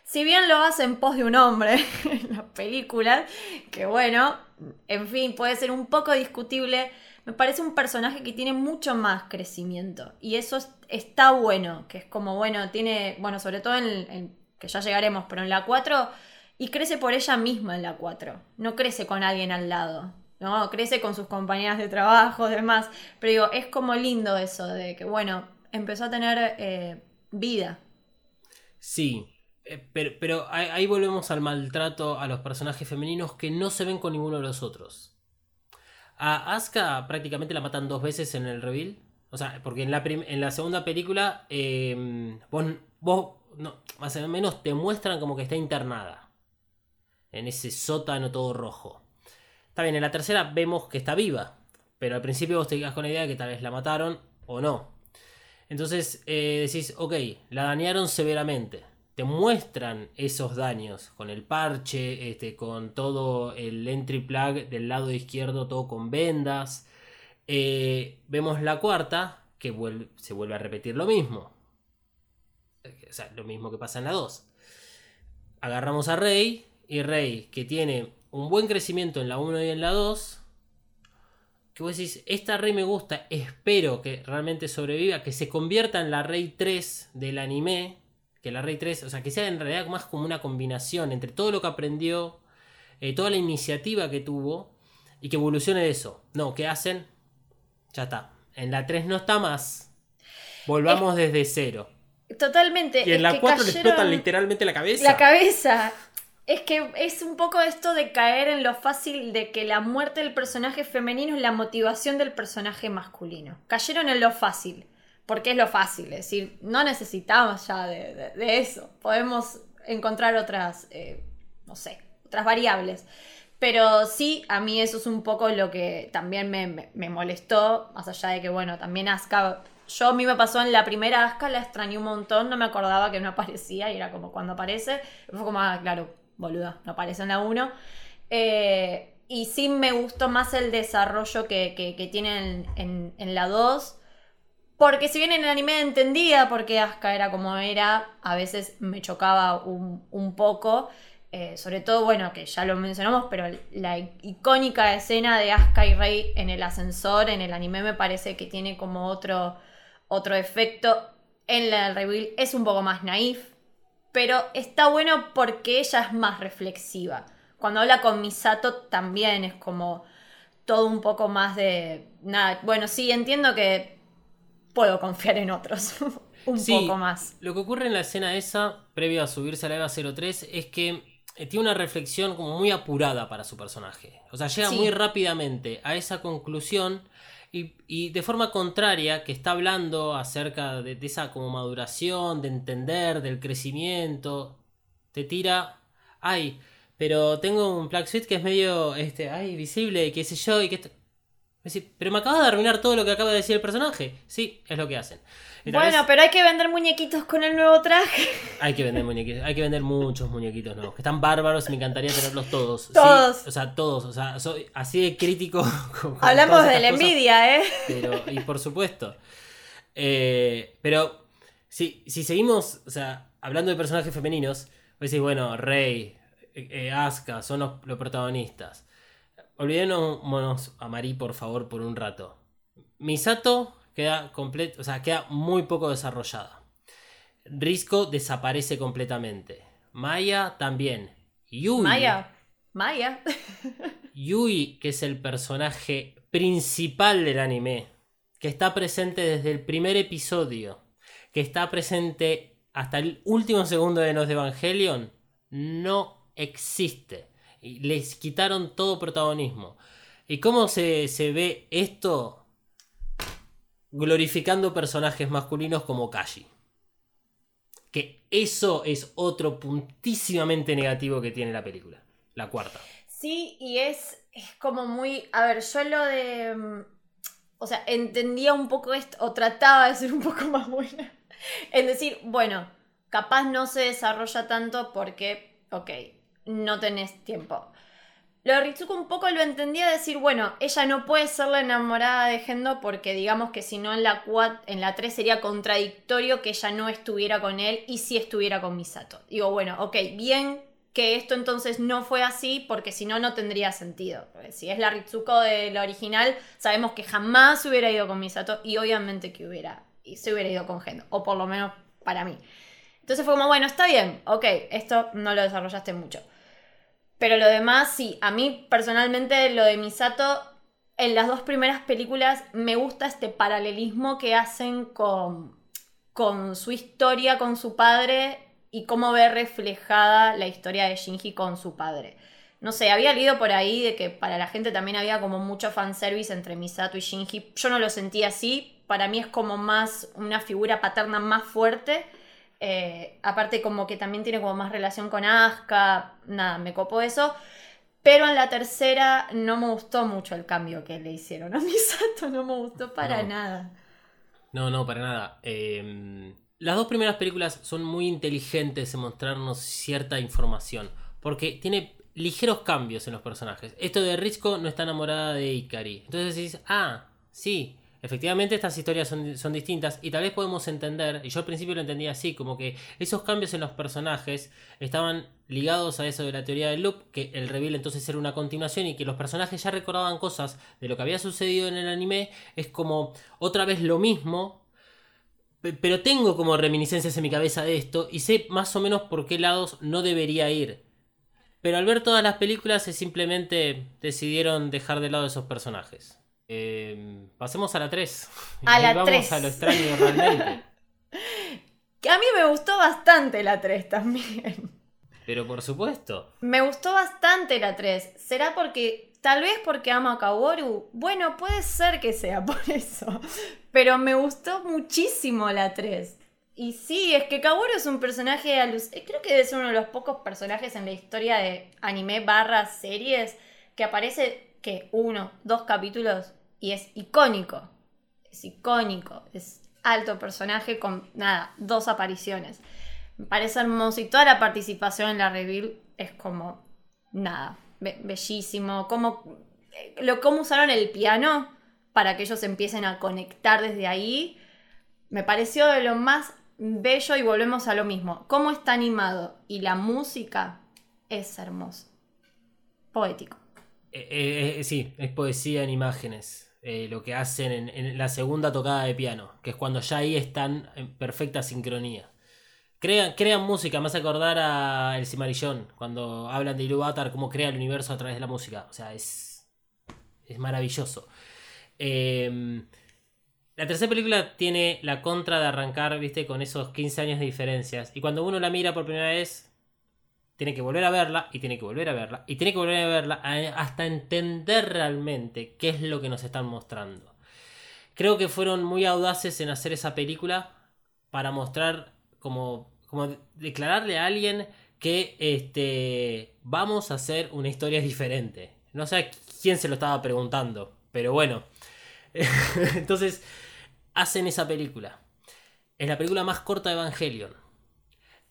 Si bien lo hace en pos de un hombre en las películas, que bueno, en fin, puede ser un poco discutible, me parece un personaje que tiene mucho más crecimiento. Y eso está bueno, que es como, bueno, tiene, bueno, sobre todo en, que ya llegaremos, pero en la 4, y crece por ella misma en la 4, no crece con alguien al lado. ¿no? Crece con sus compañeras de trabajo, demás. Pero digo, es como lindo eso de que, bueno, empezó a tener eh, vida. Sí, eh, pero, ahí, volvemos al maltrato a los personajes femeninos que no se ven con ninguno de los otros. A Asuka prácticamente la matan dos veces en el reveal. O sea, porque en la, en la segunda película em, vos, más o menos te muestran como que está internada. En ese sótano todo rojo. Está bien, en la tercera vemos que está viva. Pero al principio vos te quedas con la idea de que tal vez la mataron o no. Entonces eh, decís, ok, la dañaron severamente te muestran esos daños con el parche, este, con todo el entry plug del lado izquierdo, todo con vendas. Eh, vemos la cuarta, que se vuelve a repetir lo mismo. O sea, lo mismo que pasa en la 2. Agarramos a Rey, y Rey, que tiene un buen crecimiento en la 1 y en la 2, que vos decís, esta Rey me gusta, espero que realmente sobreviva, que se convierta en la Rey 3 del anime, que la Rey 3, o sea, que sea en realidad más como una combinación entre todo lo que aprendió, eh, toda la iniciativa que tuvo y que evolucione eso. No, ¿qué hacen? Ya está. En la 3 no está más. Volvamos desde cero. Totalmente. Y en la 4 le explotan literalmente la cabeza. La cabeza. Es que es un poco esto de caer en lo fácil de que la muerte del personaje femenino es la motivación del personaje masculino. Cayeron en lo fácil porque es lo fácil, es decir, no necesitamos ya de, eso, podemos encontrar otras, eh, no sé, otras variables. Pero sí, a mí eso es un poco lo que también me, molestó, más allá de que, bueno, también Asuka Yo a mí me pasó en la primera Asuka, la extrañé un montón, no me acordaba que no aparecía y era como cuando aparece. Fue como, ah, claro, boluda, no aparece en la 1. Eh, y sí me gustó más el desarrollo que, que, que tienen en, en la 2. Porque si bien en el anime entendía por qué Asuka era como era, a veces me chocaba un, un poco. Eh, sobre todo, bueno, que ya lo mencionamos, pero la icónica escena de Asuka y Rey en el ascensor, en el anime me parece que tiene como otro, otro efecto. En la reveal es un poco más naif, pero está bueno porque ella es más reflexiva. Cuando habla con Misato también es como todo un poco más de... Bueno, sí, entiendo que puedo confiar en otros. un Sí, poco más. Lo que ocurre en la escena esa, previo a subirse a la EVA 03, es que eh, tiene una reflexión como muy apurada para su personaje. O sea, llega Sí. muy rápidamente a esa conclusión y, y de forma contraria, que está hablando acerca de, de esa como maduración, de entender, del crecimiento, te tira, ay, pero tengo un Black Suite que es medio, este, ay, visible, y qué sé yo, y que... esto-". Es decir, pero me acabas de arruinar todo lo que acaba de decir el personaje. Sí, es lo que hacen. Bueno, vez- pero hay que vender muñequitos con el nuevo traje. hay que vender muñequitos, hay que vender muchos muñequitos nuevos, que están bárbaros y me encantaría tenerlos todos. Sí, Todos. o sea, todos, o sea, soy así de crítico con, con Hablamos de la cosas, envidia, ¿eh? Pero, y por supuesto. Eh, pero, si, si seguimos, o sea, hablando de personajes femeninos, vos decís, bueno, Rey, eh, eh, Asuka, son los, los protagonistas. Olvidémonos a Mari, por favor, por un rato. Misato queda completo, o sea, queda muy poco desarrollada. Risco desaparece completamente. Maya también. Yui, Maya. Maya. Yui, que es el personaje principal del anime, que está presente desde el primer episodio, que está presente hasta el último segundo de los de Evangelion, no existe. Les quitaron todo protagonismo. ¿Y cómo se, se ve esto? Glorificando personajes masculinos como Kashi. Que eso es otro puntísimamente negativo que tiene la película. La cuarta. Sí, y es, es como muy. A ver, yo lo de. mm, O sea, entendía un poco esto, o trataba de ser un poco más buena. En decir, bueno, capaz no se desarrolla tanto porque, ok, no tenés tiempo. Lo de Ritsuko un poco lo entendía decir, bueno, ella no puede ser la enamorada de Gendo porque digamos que si no en la, cua- en la 3 sería contradictorio que ella no estuviera con él y si estuviera con Misato. Digo, bueno, ok, bien que esto entonces no fue así porque si no no tendría sentido. Porque si es la Ritsuko de la original, sabemos que jamás hubiera ido con Misato y obviamente que hubiera y se hubiera ido con Gendo, o por lo menos para mí. Entonces fue como, bueno, está bien, ok, esto no lo desarrollaste mucho. Pero lo demás, sí, a mí personalmente lo de Misato, en las dos primeras películas me gusta este paralelismo que hacen con, con su historia con su padre y cómo ve reflejada la historia de Shinji con su padre. No sé, había leído por ahí de que para la gente también había como mucho fanservice entre Misato y Shinji. Yo no lo sentí así, para mí es como más una figura paterna más fuerte. Eh, aparte como que también tiene como más relación con Asuka, nada, me copó eso. Pero en la tercera no me gustó mucho el cambio que le hicieron a Misato, no me gustó para No. nada. No, no, para nada. Eh, las dos primeras películas son muy inteligentes en mostrarnos cierta información. Porque tiene ligeros cambios en los personajes. Esto de Risco no está enamorada de Ikari. Entonces decís, ah, sí. Efectivamente estas historias son, distintas y tal vez podemos entender, y yo al principio lo entendía así, como que esos cambios en los personajes estaban ligados a eso de la teoría del loop, que el reveal entonces era una continuación y que los personajes ya recordaban cosas de lo que había sucedido en el anime, es como otra vez lo mismo, Pe- pero tengo como reminiscencias en mi cabeza de esto y sé más o menos por qué lados no debería ir. Pero al ver todas las películas es simplemente decidieron dejar de lado esos personajes. Eh, pasemos a la 3. A la vamos 3. a lo extraño realmente. Que a mí me gustó bastante la 3 también. Pero por supuesto. Me gustó bastante la 3. ¿Será porque, tal vez porque amo a Kaworu? Bueno, puede ser que sea por eso. Pero me gustó muchísimo la 3. Y sí, es que Kaworu es un personaje alus- eh, Creo que debe ser uno de los pocos personajes en la historia de anime barra series que aparece que uno, dos capítulos y es icónico. Es icónico. Es alto personaje con, nada, dos apariciones. Me parece hermoso y toda la participación en la reveal es como, nada, bellísimo. Como, eh, lo, cómo usaron el piano para que ellos empiecen a conectar desde ahí, me pareció de lo más bello y volvemos a lo mismo. Cómo está animado y la música es hermoso. Poético. Eh, eh, sí, es poesía en imágenes. Lo que hacen en, la segunda tocada de piano, que es cuando ya ahí están en perfecta sincronía. Crean, crean música, me hace acordar a El Cimarillón, cuando hablan de Ilúvatar, cómo crea el universo a través de la música. O sea, es, es maravilloso. Em, la tercera película tiene la contra de arrancar, viste, con esos 15 años de diferencias. Y cuando uno la mira por primera vez, tiene que volver a verla, y tiene que volver a verla, y tiene que volver a verla hasta entender realmente qué es lo que nos están mostrando. Creo que fueron muy audaces en hacer esa película para mostrar como, como declararle a alguien que este, vamos a hacer una historia diferente. No sé a quién se lo estaba preguntando, pero bueno. Entonces, hacen esa película. Es la película más corta de Evangelion.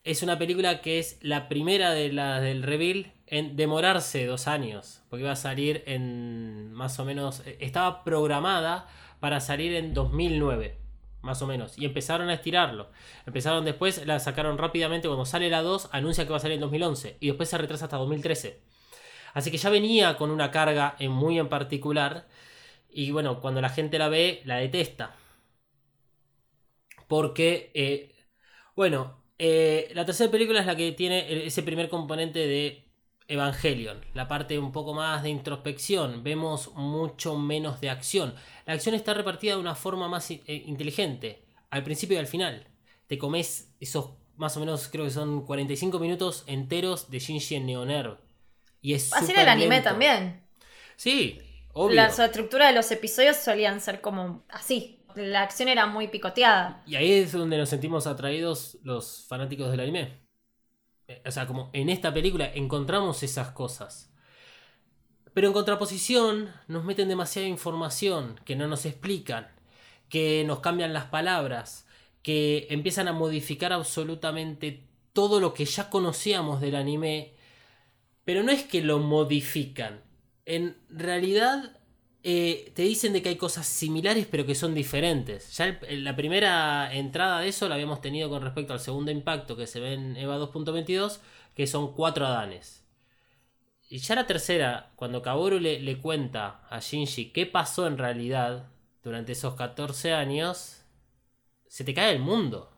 Es una película que es la primera de la del reveal en demorarse dos años. Porque iba a salir en más o menos. Estaba programada para salir en 2009. Más o menos. Y empezaron a estirarlo. Empezaron después, la sacaron rápidamente. Cuando sale la 2, anuncia que va a salir en 2011. Y después se retrasa hasta 2013. Así que ya venía con una carga en muy en particular. Y bueno, cuando la gente la ve, la detesta. Porque, eh, bueno, eh, la tercera película es la que tiene ese primer componente de Evangelion, la parte un poco más de introspección, vemos mucho menos de acción. La acción está repartida de una forma más eh, inteligente, al principio y al final. Te comes esos más o menos, creo que son 45 minutos enteros de Shinji en Neonerve. Y es Así era el anime también. Sí, la estructura de los episodios solían ser como así. La acción era muy picoteada. Y ahí es donde nos sentimos atraídos los fanáticos del anime. Eh, o sea, como en esta película encontramos esas cosas. Pero en contraposición nos meten demasiada información que no nos explican, que nos cambian las palabras, que empiezan a modificar absolutamente todo lo que ya conocíamos del anime. Pero no es que lo modifican, en realidad eh, te dicen de que hay cosas similares pero que son diferentes. Ya la primera entrada de eso la habíamos tenido con respecto al segundo impacto que se ve en EVA 2.22, que son cuatro Adanes. Y ya la tercera, cuando Kaboru le, le, cuenta a Shinji qué pasó en realidad durante esos 14 años, se te cae el mundo.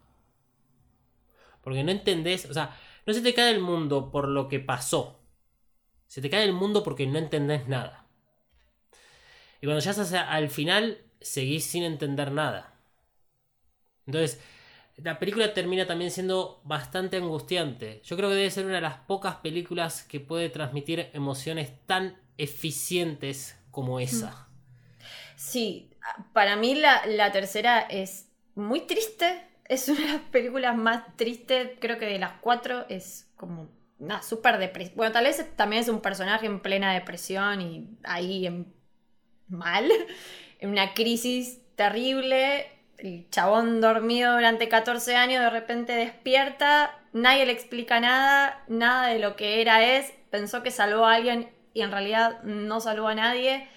Porque no entendés, o sea, no se te cae el mundo por lo que pasó, se te cae el mundo porque no entendés nada. Y cuando ya estás al final, seguís sin entender nada. Entonces, la película termina también siendo bastante angustiante. Yo creo que debe ser una de las pocas películas que puede transmitir emociones tan eficientes como esa. Sí, para mí la, la tercera es muy triste. Es una de las películas más tristes, creo que de las cuatro es como una súper depresión. Bueno, tal vez también es un personaje en plena depresión y ahí en mal, en una crisis terrible. El chabón dormido durante 14 años de repente despierta, nadie le explica nada, nada de lo que era es, pensó que salvó a alguien y en realidad no salvó a nadie.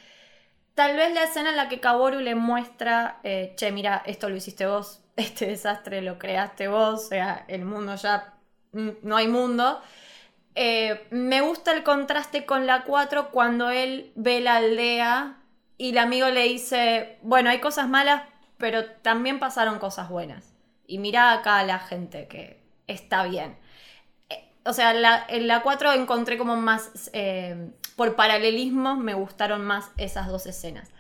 Tal vez la escena en la que Kaboru le muestra, eh, che, mira, esto lo hiciste vos, este desastre lo creaste vos, o sea, el mundo ya mm, no hay mundo. Eh, me gusta el contraste con la 4 cuando él ve la aldea y el amigo le dice, bueno, hay cosas malas, pero también pasaron cosas buenas. Y mira acá a la gente que está bien. Eh, o sea, en la 4 encontré como más, eh, por paralelismo, me gustaron más esas dos escenas.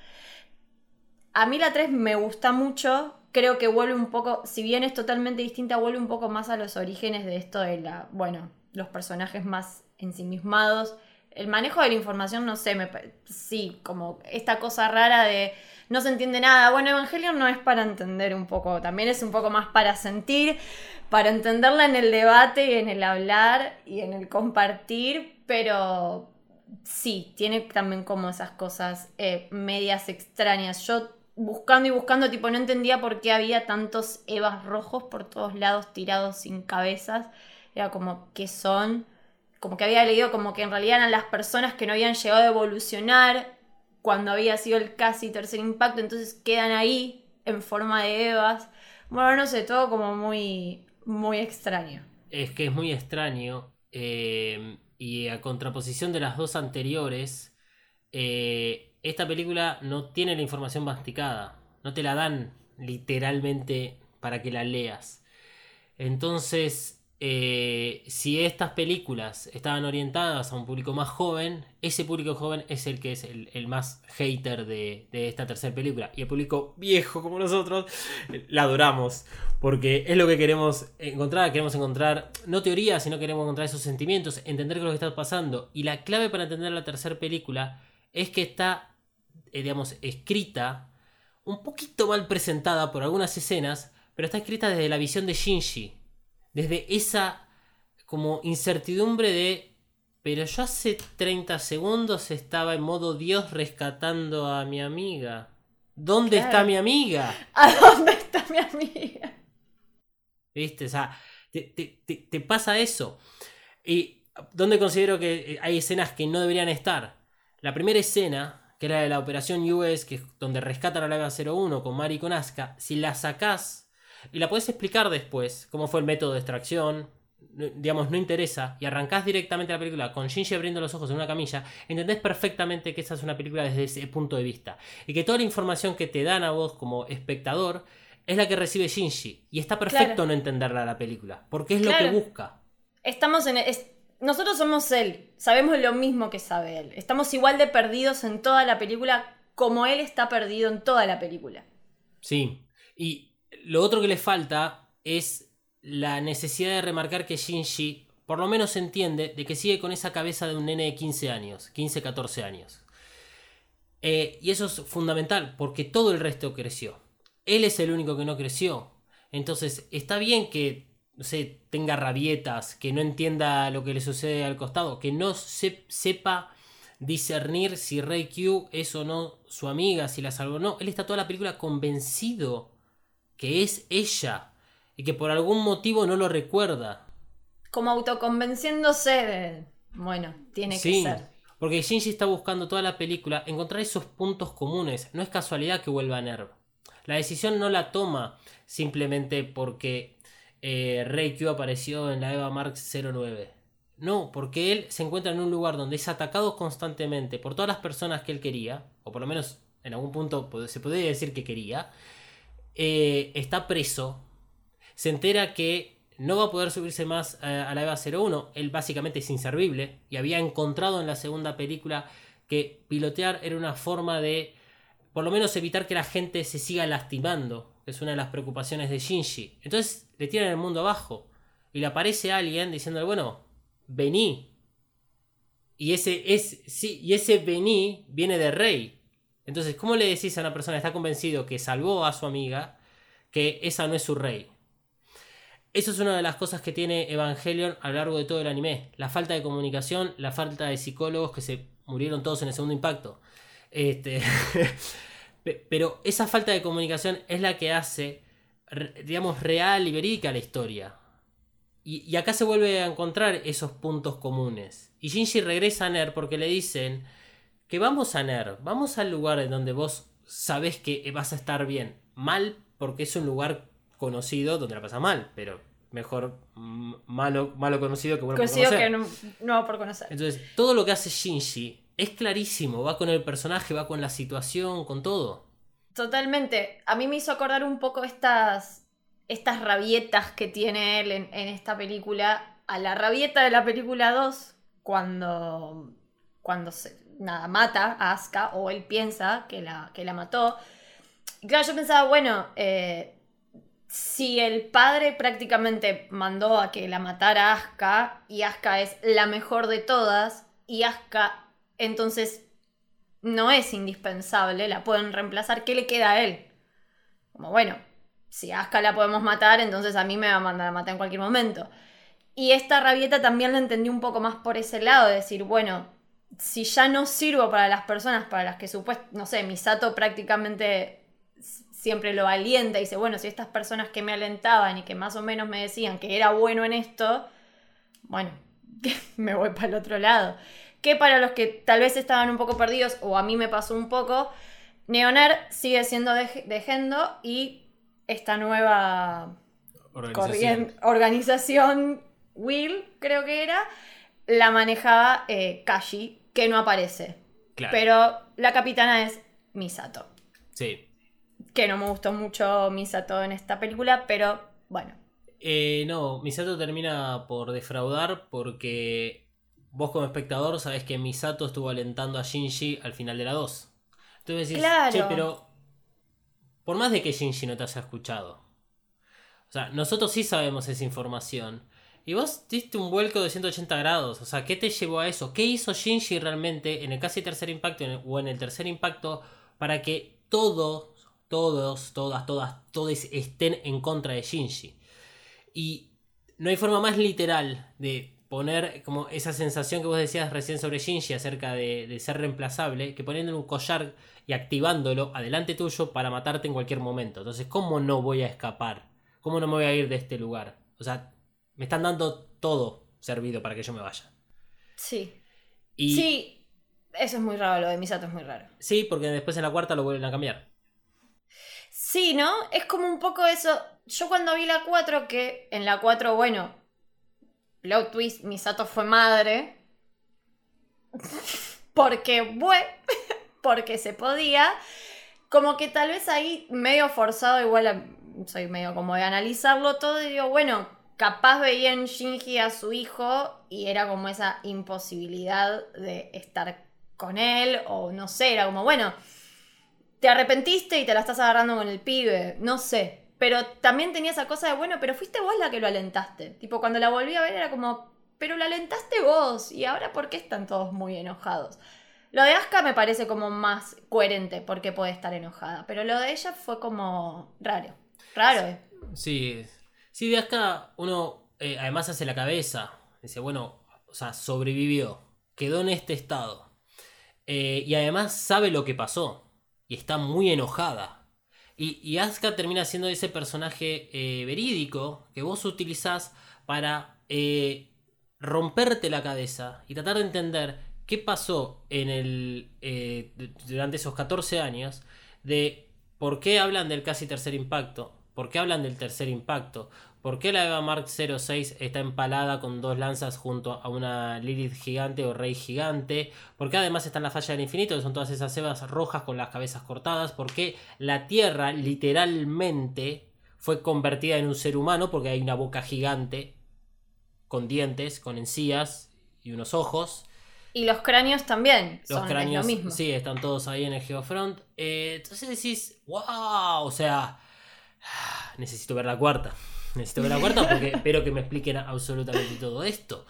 A mí la 3 me gusta mucho, creo que vuelve un poco, si bien es totalmente distinta, vuelve un poco más a los orígenes de esto de la, bueno, los personajes más ensimismados. El manejo de la información, no sé, me, sí, como esta cosa rara de no se entiende nada. Bueno, Evangelion no es para entender un poco, también es un poco más para sentir, para entenderla en el debate y en el hablar y en el compartir, pero sí, tiene también como esas cosas eh, medias extrañas. Yo buscando y buscando, tipo, no entendía por qué había tantos Evas rojos por todos lados tirados sin cabezas. Era como, ¿qué son? Como que había leído como que en realidad eran las personas que no habían llegado a evolucionar cuando había sido el casi tercer impacto, entonces quedan ahí en forma de Evas. Bueno, no sé, todo como muy, muy extraño. Es que es muy extraño. eh, y a contraposición de las dos anteriores, eh, esta película no tiene la información masticada. No te la dan literalmente para que la leas. Entonces, eh, si estas películas estaban orientadas a un público más joven, ese público joven es el que es el, más hater de, esta tercera película. Y el público viejo como nosotros, la adoramos. Porque es lo que queremos encontrar. Queremos encontrar, no teorías, sino queremos encontrar esos sentimientos, entender qué es lo que está pasando. Y la clave para entender la tercera película es que está, eh, digamos, escrita, un poquito mal presentada por algunas escenas, pero está escrita desde la visión de Shinji. Desde esa como incertidumbre de, pero yo hace 30 segundos estaba en modo Dios rescatando a mi amiga. ¿Dónde Claro. está mi amiga? ¿A dónde está mi amiga? ¿Viste? O sea, te, te- te- te pasa eso. Y donde considero que eh, hay escenas que no deberían estar. La primera escena, que era de la operación US, que es donde rescatan a la EVA 01 con Mari y con Asuka, si la sacás y la podés explicar después, cómo fue el método de extracción, digamos, no interesa, y arrancás directamente la película con Shinji abriendo los ojos en una camilla, entendés perfectamente que esa es una película desde ese punto de vista. Y que toda la información que te dan a vos como espectador es la que recibe Shinji. Y está perfecto Claro. no entenderla la película, porque es lo que busca. Estamos en. es- nosotros somos él. Sabemos lo mismo que sabe él. Estamos igual de perdidos en toda la película como él está perdido en toda la película. Sí. Y lo otro que le falta es la necesidad de remarcar que Shinji por lo menos entiende de que sigue con esa cabeza de un nene de 15 años, 15, 14 años. Eh, y eso es fundamental, porque todo el resto creció. Él es el único que no creció. Entonces, está bien que, no tenga rabietas, que no entienda lo que le sucede al costado, que no se- sepa discernir si Rey Q es o no su amiga, si la salvó o no. Él está toda la película convencido que es ella y que por algún motivo no lo recuerda. Como autoconvenciéndose de. Bueno, tiene Sí, que ser. porque Shinji está buscando toda la película encontrar esos puntos comunes. No es casualidad que vuelva a Nerv. La decisión no la toma simplemente porque eh, Rey Q apareció en la Eva Mark 09. No, porque él se encuentra en un lugar donde es atacado constantemente por todas las personas que él quería, o por lo menos en algún punto se podría decir que quería. Eh, está preso, se entera que no va a poder subirse más eh, a la EVA 01. Él básicamente es inservible y había encontrado en la segunda película que pilotear era una forma de por lo menos evitar que la gente se siga lastimando, es una de las preocupaciones de Shinji. Entonces le tiran el mundo abajo y le aparece alguien diciéndole, bueno, vení. Y ese, es, sí, y ese vení viene de Rey. Entonces, ¿cómo le decís a una persona que está convencido que salvó a su amiga que esa no es su rey? Eso es una de las cosas que tiene Evangelion a lo largo de todo el anime. La falta de comunicación, la falta de psicólogos que se murieron todos en el segundo impacto. Este, pe- pero esa falta de comunicación es la que hace, digamos, real y verídica la historia. Y, y acá se vuelve a encontrar esos puntos comunes. Y Shinji regresa a Ner porque le dicen que vamos a Ner, vamos al lugar en donde vos sabés que vas a estar bien. Mal porque es un lugar conocido donde la pasa mal, pero mejor malo, malo conocido que bueno por Conocido conocer. que no, no por conocer. Entonces, todo lo que hace Shinji es clarísimo, va con el personaje, va con la situación, con todo. Totalmente. A mí me hizo acordar un poco estas, estas rabietas que tiene él en, en esta película. A la rabieta de la película 2, cuando, cuando se, nada, mata a Asuka, o él piensa que la, que la mató. Y claro, yo pensaba, bueno, eh, si el padre prácticamente mandó a que la matara Asuka, y Asuka es la mejor de todas, y Asuka entonces no es indispensable, la pueden reemplazar, ¿qué le queda a él? Como bueno, si a Asuka la podemos matar, entonces a mí me va a mandar a matar en cualquier momento. Y esta rabieta también la entendí un poco más por ese lado, de decir, bueno, si ya no sirvo para las personas para las que supuestamente, no sé, Misato prácticamente siempre lo alienta y dice, bueno, si estas personas que me alentaban y que más o menos me decían que era bueno en esto, bueno, me voy para el otro lado. Que para los que tal vez estaban un poco perdidos, o a mí me pasó un poco, Neoner sigue siendo de, de Gendo y esta nueva Organización. organización, Will, creo que era, la manejaba eh, Kashi, que no aparece. Claro. Pero la capitana es Misato. Sí. Que no me gustó mucho Misato en esta película, pero bueno. Eh, no, Misato termina por defraudar porque vos como espectador sabés que Misato estuvo alentando a Shinji al final de la 2. Entonces decís, Claro. che, pero por más de que Shinji no te haya escuchado, o sea, nosotros sí sabemos esa información. Y vos diste un vuelco de 180 grados. O sea, ¿qué te llevó a eso? ¿Qué hizo Shinji realmente en el casi tercer impacto o en el tercer impacto para que todos, todos, todas, todas, todos estén en contra de Shinji? Y no hay forma más literal de poner como esa sensación que vos decías recién sobre Shinji acerca de, de ser reemplazable que poniendo un collar y activándolo adelante tuyo para matarte en cualquier momento. Entonces, ¿cómo no voy a escapar? ¿Cómo no me voy a ir de este lugar? O sea, me están dando todo servido para que yo me vaya. Sí. Y Sí, eso es muy raro, lo de Misato es muy raro. sí, porque después en la cuarta lo vuelven a cambiar. Sí, ¿no? Es como un poco eso. Yo cuando vi la 4, que en la 4, bueno, plot twist, Misato fue madre. Porque, bueno, porque se podía. Como que tal vez ahí medio forzado, igual soy medio como de analizarlo todo y digo, bueno, capaz veía en Shinji a su hijo y era como esa imposibilidad de estar con él o no sé, era como, bueno, te arrepentiste y te la estás agarrando con el pibe, no sé. Pero también tenía esa cosa de, bueno, pero fuiste vos la que lo alentaste. Tipo, cuando la volví a ver era como, pero lo alentaste vos. Y ahora, ¿por qué están todos muy enojados? Lo de Asuka me parece como más coherente porque puede estar enojada. Pero lo de ella fue como raro. Raro, ¿eh? Sí, sí, de acá uno eh, además hace la cabeza. Dice, bueno, o sea, sobrevivió, quedó en este estado. Eh, y además sabe lo que pasó. Y está muy enojada. Y, y Asuka termina siendo ese personaje eh, verídico que vos utilizás para romperte la cabeza y tratar de entender qué pasó en el, durante esos 14 años de por qué hablan del casi tercer impacto, por qué hablan del tercer impacto, por qué la Eva Mark 06 está empalada con dos lanzas junto a una Lilith gigante o Rey gigante, por qué además está en la falla del infinito, que son todas esas Evas rojas con las cabezas cortadas, por qué la Tierra literalmente fue convertida en un ser humano porque hay una boca gigante con dientes, con encías y unos ojos. Y los cráneos también Los son cráneos, es lo mismo. sí, están todos ahí en el Geofront. Eh, entonces decís, wow, o sea, necesito ver la cuarta. Necesito ver la cuarta porque espero que me expliquen absolutamente todo esto.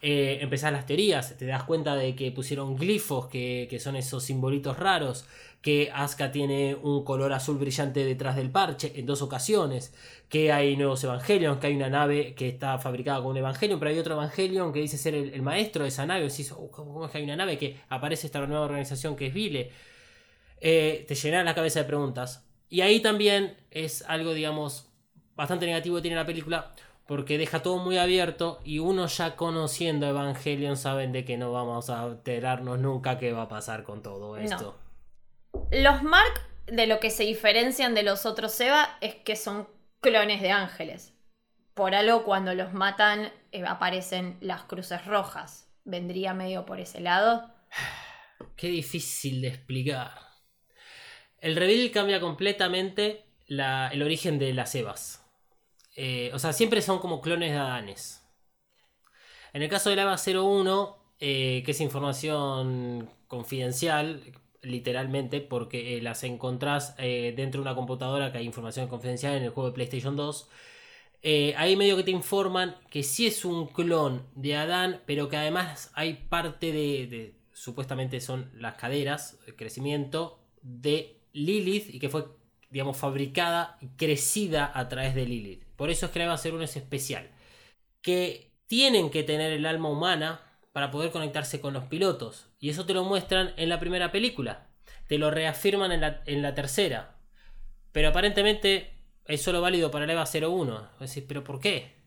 Eh, empezás las teorías, te das cuenta de que pusieron glifos, que, que son esos simbolitos raros, que Asuka tiene un color azul brillante detrás del parche en dos ocasiones, que hay nuevos Evangelions, que hay una nave que está fabricada con un Evangelion, pero hay otro Evangelion que dice ser el, el maestro de esa nave. Decís, "Oh, ¿cómo cómo es que hay una nave que aparece esta nueva organización que es Vile? Eh, te llena la cabeza de preguntas. Y ahí también es algo, digamos, bastante negativo que tiene la película, porque deja todo muy abierto y uno ya conociendo Evangelion saben de que no vamos a enterarnos nunca qué va a pasar con todo esto. Los Mark, de lo que se diferencian de los otros Eva, es que son clones de ángeles. Por algo, cuando los matan, eh, aparecen las cruces rojas. ¿Vendría medio por ese lado? Qué difícil de explicar. El reveal cambia completamente el origen de las Evas. Eh, o sea, siempre son como clones de Adanes. En el caso de la Eva 01, eh, que es información confidencial, literalmente, porque eh, las encontrás dentro de una computadora que hay información confidencial en el juego de PlayStation 2. Eh, ahí medio que te informan que sí es un clon de Adán, pero que además hay parte de, de- supuestamente son las caderas, el crecimiento de Lilith y que fue, digamos, fabricada y crecida a través de Lilith. Por eso es que va a ser es especial. Que tienen que tener el alma humana para poder conectarse con los pilotos. Y eso te lo muestran en la primera película. Te lo reafirman en la, en la tercera. Pero aparentemente es solo válido para el EVA 01. Decís, ¿pero por qué?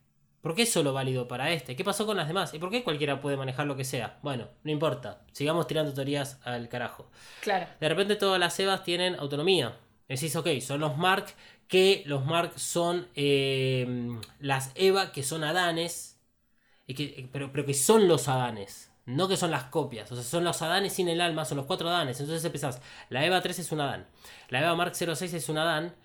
¿Por qué es solo válido para este? ¿Qué pasó con las demás? ¿Y por qué cualquiera puede manejar lo que sea? Bueno, no importa. Sigamos tirando teorías al carajo. Claro. De repente todas las EVAs tienen autonomía. Decís, ok, son los Mark, que los Mark son eh, las EVA que son Adanes, y que, pero, pero que son los Adanes. No que son las copias, o sea, son los Adanes sin el alma, son los cuatro Adanes. Entonces empezás, la EVA 3 es un Adán, la EVA Mark 06 es un Adán.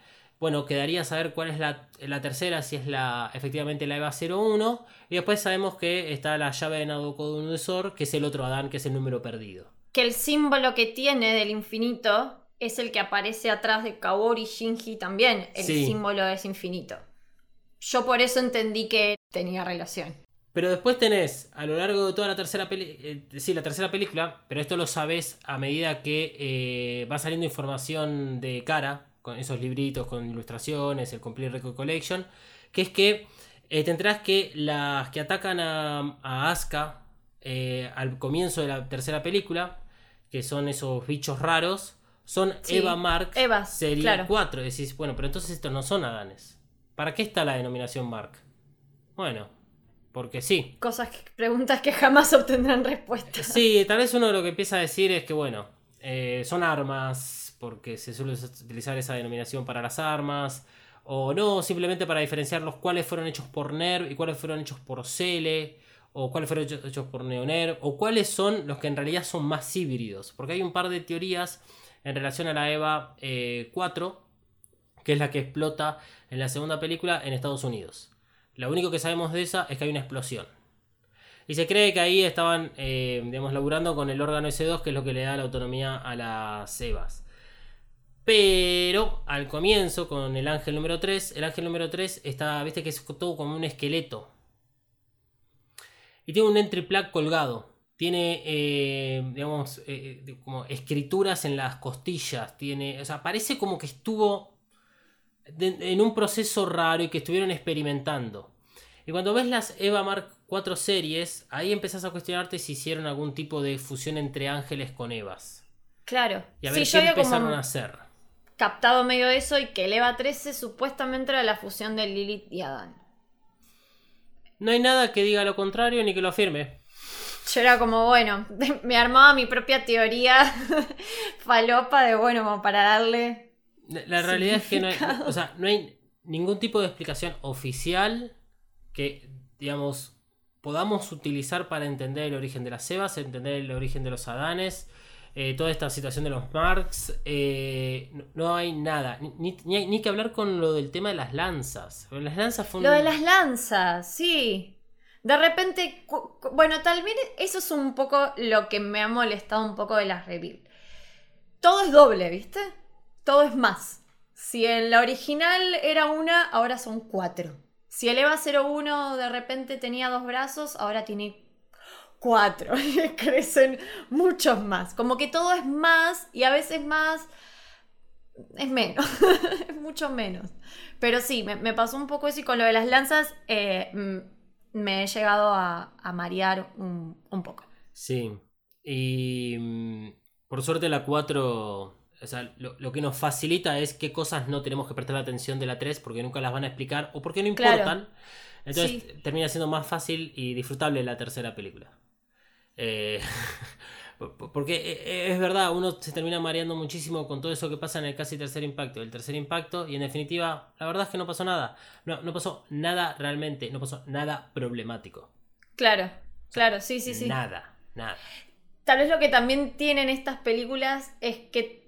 Bueno, quedaría saber cuál es la, la tercera, si es la efectivamente la EVA 01. Y después sabemos que está la llave de Nabucodonosor, que es el otro Adán, que es el número perdido. Que el símbolo que tiene del infinito es el que aparece atrás de Kaori Shinji también. El Sí. símbolo es infinito. Yo por eso entendí que tenía relación. Pero después tenés, a lo largo de toda la tercera peli eh, sí, la tercera película, pero esto lo sabes a medida que eh, va saliendo información de cara, con esos libritos, con ilustraciones, el Complete Record Collection, que es que eh, te enterás que las que atacan a, a Asuka eh, al comienzo de la tercera película, que son esos bichos raros, son Sí, Eva Mark Evas, Serie claro. 4. Decís, bueno, pero entonces estos no son Adanes. ¿Para qué está la denominación Mark? Bueno, porque sí. Cosas, que- preguntas que jamás obtendrán respuesta. Sí, tal vez uno lo que empieza a decir es que, bueno, eh, son armas, porque se suele utilizar esa denominación para las armas, o no, simplemente para diferenciar los cuáles fueron hechos por NERV y cuáles fueron hechos por Cele, o cuáles fueron hechos, por NeoNERV, o cuáles son los que en realidad son más híbridos, porque hay un par de teorías en relación a la EVA eh, 4, que es la que explota en la segunda película en Estados Unidos. Lo único que sabemos de esa es que hay una explosión. Y se cree que ahí estaban, eh, digamos, laburando con el órgano S2, que es lo que le da la autonomía a las EVAs. Pero al comienzo, con el ángel número 3, el ángel número 3 está, viste que es todo como un esqueleto. Y tiene un entry plug colgado. Tiene, eh, digamos, eh, como escrituras en las costillas. Tiene, o sea, parece como que estuvo de- en un proceso raro y que estuvieron experimentando. Y cuando ves las Eva Mark 4 series, ahí empezás a cuestionarte si hicieron algún tipo de fusión entre ángeles con Evas. Claro. Y a Sí, ver yo qué empezaron como a hacer. Captado medio eso y que el EVA 13 supuestamente era la fusión de Lilith y Adán. No hay nada que diga lo contrario ni que lo afirme. Yo era como, bueno, me armaba mi propia teoría falopa de, bueno, como para darle... La la realidad es que no hay, Significado. o sea, no hay ningún tipo de explicación oficial que, digamos, podamos utilizar para entender el origen de las Evas, entender el origen de los Adanes, eh, toda esta situación de los Marks. eh, no, hay nada. Ni, ni- ni hay- ni que hablar con lo del tema de las lanzas. Las lanzas fue un- Lo de las lanzas, sí. De repente, bueno, tal vez eso es un poco lo que me ha molestado un poco de las reveal. Todo es doble, ¿viste? Todo es más. Si en la original era una, ahora son cuatro. Si el EVA 01 de repente tenía dos brazos, ahora tiene cuatro. Crecen muchos más. Como que todo es más y a veces más es menos. es mucho menos. Pero sí, me, me pasó un poco eso y con lo de las lanzas eh, mm, me he llegado a, a marear un, un poco. Sí. Y mm, por suerte la 4, o sea, lo, lo que nos facilita es qué cosas no tenemos que prestar atención de la 3 porque nunca las van a explicar o porque no Claro. importan. Entonces Sí. termina siendo más fácil y disfrutable la tercera película. Eh, porque eh, es verdad, uno se termina mareando muchísimo con todo eso que pasa en el casi tercer impacto. El tercer impacto, y en definitiva, la verdad es que no pasó nada. No, no pasó nada realmente, no pasó nada problemático. Claro, claro, sí, sí, sí. Nada, nada. Tal vez lo que también tienen estas películas es que,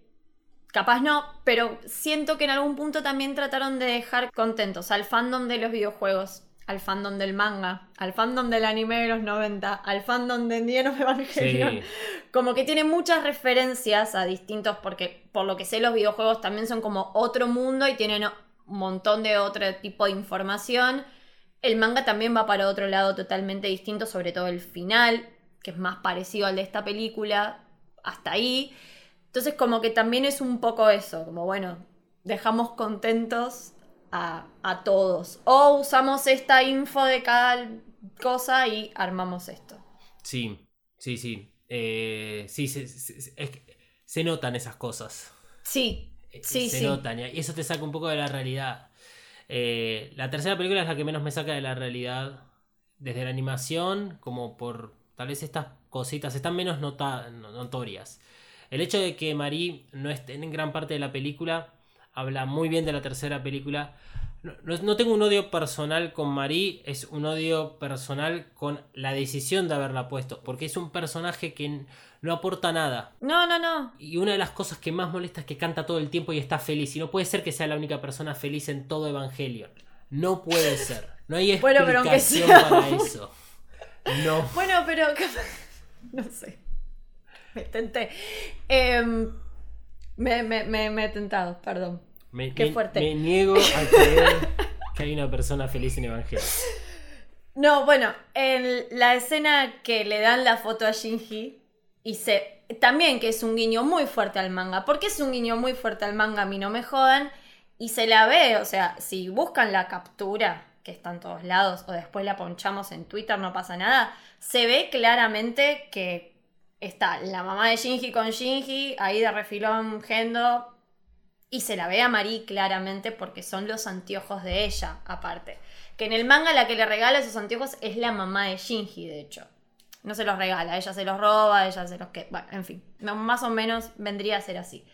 capaz no, pero siento que en algún punto también trataron de dejar contentos al fandom de los videojuegos, al fandom del manga, al fandom del anime de los 90, al fandom de of Evangelion. Sí. Como que tiene muchas referencias a distintos, porque por lo que sé los videojuegos también son como otro mundo y tienen un montón de otro tipo de información. El manga también va para otro lado totalmente distinto, sobre todo el final, que es más parecido al de esta película, hasta ahí. Entonces como que también es un poco eso, como bueno, dejamos contentos a, a todos. O usamos esta info de cada cosa y armamos esto. Sí, sí, sí. Eh, sí, se, se- se- es que se notan esas cosas. Sí, eh, Sí, se sí. notan y eso te saca un poco de la realidad. Eh, la tercera película es la que menos me saca de la realidad, desde la animación, como por tal vez estas cositas están menos nota- notorias. El hecho de que Marie no esté en gran parte de la película habla muy bien de la tercera película. No, no- tengo un odio personal con Marie, es un odio personal con la decisión de haberla puesto, porque es un personaje que no aporta nada. No, no, no. Y una de las cosas que más molesta es que canta todo el tiempo y está feliz. Y no puede ser que sea la única persona feliz en todo Evangelion. No puede ser. No hay Bueno, explicación pero aunque sea- para eso. No. Bueno, pero. No sé. Me tenté. Em, me, me, me, me he tentado, perdón. Me, Qué fuerte. me niego a creer que hay una persona feliz en Evangelion. No, bueno, en la escena que le dan la foto a Shinji y se. También que es un guiño muy fuerte al manga. porque es un guiño muy fuerte al manga? A mí no me jodan. Y se la ve, o sea, si buscan la captura, que está en todos lados, o después la ponchamos en Twitter, no pasa nada. Se ve claramente que está la mamá de Shinji con Shinji, ahí de refilón Gendo. Y se la ve a Marie claramente porque son los anteojos de ella, aparte. Que en el manga la que le regala esos anteojos es la mamá de Shinji, de hecho. No se los regala, ella se los roba, ella se los que. Bueno, en fin, más o menos vendría a ser así.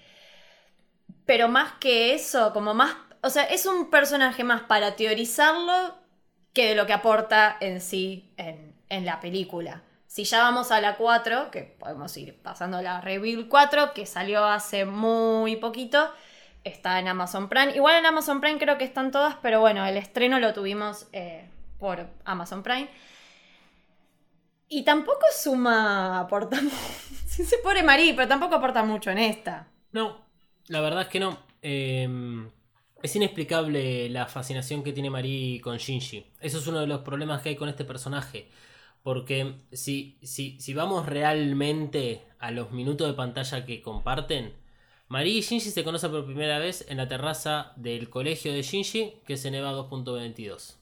Pero más que eso, como más. O sea, es un personaje más para teorizarlo que de lo que aporta en sí en, en la película. Si ya vamos a la 4, que podemos ir pasando a la Reveal 4, que salió hace muy poquito, está en Amazon Prime. Igual en Amazon Prime creo que están todas, pero bueno, el estreno lo tuvimos eh, por Amazon Prime. Y tampoco suma, aporta Sí se pone Marí, pero tampoco aporta mucho en esta. No, la verdad es que no. Eh, es inexplicable la fascinación que tiene Marie con Shinji. Eso es uno de los problemas que hay con este personaje. Porque si, si, si vamos realmente a los minutos de pantalla que comparten, Marie y Shinji se conocen por primera vez en la terraza del colegio de Shinji, que es en EVA 2.22.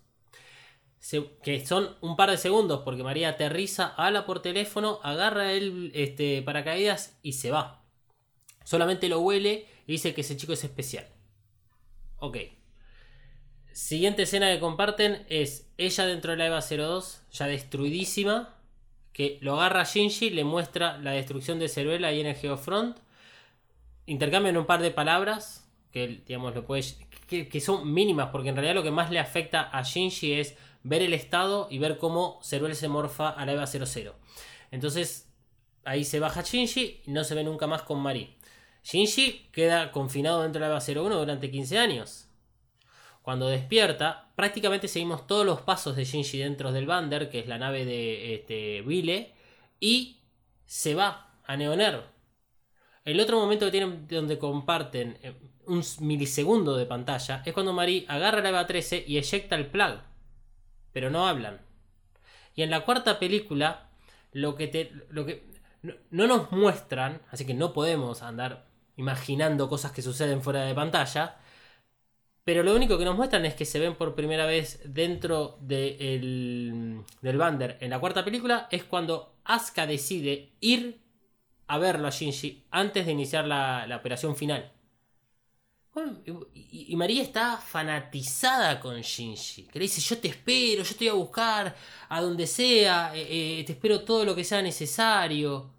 Se- que son un par de segundos, porque María aterriza, habla por teléfono, agarra el este, paracaídas y se va. Solamente lo huele y dice que ese chico es especial. Ok. Siguiente escena que comparten es ella dentro de la EVA 02, ya destruidísima, que lo agarra Shinji, le muestra la destrucción de Ceruel ahí en el Geofront. Intercambian un par de palabras, que digamos lo que son mínimas, porque en realidad lo que más le afecta a Shinji es ver el estado y ver cómo Ceruel se morfa a la EVA 00. Entonces ahí se baja Shinji y no se ve nunca más con Mari. Shinji queda confinado dentro de la EVA 01 durante 15 años. Cuando despierta, prácticamente seguimos todos los pasos de Shinji dentro del Bander, que es la nave de este, Vile, y se va a Neoner. El otro momento donde comparten eh, un milisegundo de pantalla es cuando Mari agarra la EVA 13 y eyecta el plug. Pero no hablan. Y en la cuarta película, lo que te. Lo que, no nos muestran, así que no podemos andar imaginando cosas que suceden fuera de pantalla. Pero lo único que nos muestran es que se ven por primera vez dentro de el- del Bander en la cuarta película. Es cuando Asuka decide ir a verlo a Shinji antes de iniciar la, la operación final. Y María está fanatizada con Shinji. Que le dice, yo te espero, yo te voy a buscar a donde sea, eh, eh, te espero todo lo que sea necesario.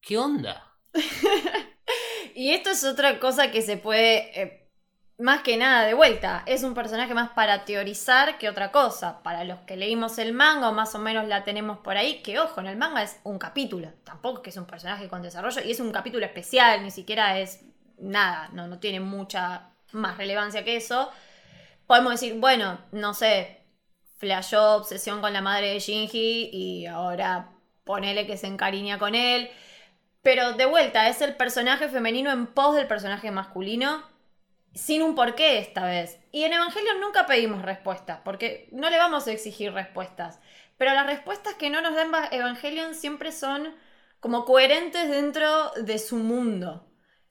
¿Qué onda? Y esto es otra cosa que se puede, eh, más que nada, de vuelta, es un personaje más para teorizar que otra cosa. Para los que leímos el manga más o menos la tenemos por ahí, que ojo, en el manga es un capítulo, tampoco es que es un personaje con desarrollo y es un capítulo especial, ni siquiera es nada, no, no tiene mucha más relevancia que eso. Podemos decir, bueno, no sé, flashó obsesión con la madre de Shinji y ahora ponele que se encariña con él. Pero de vuelta, es el personaje femenino en pos del personaje masculino, sin un porqué esta vez. Y en Evangelion nunca pedimos respuestas, porque no le vamos a exigir respuestas. Pero las respuestas que no nos dan Eva- Evangelion siempre son como coherentes dentro de su mundo.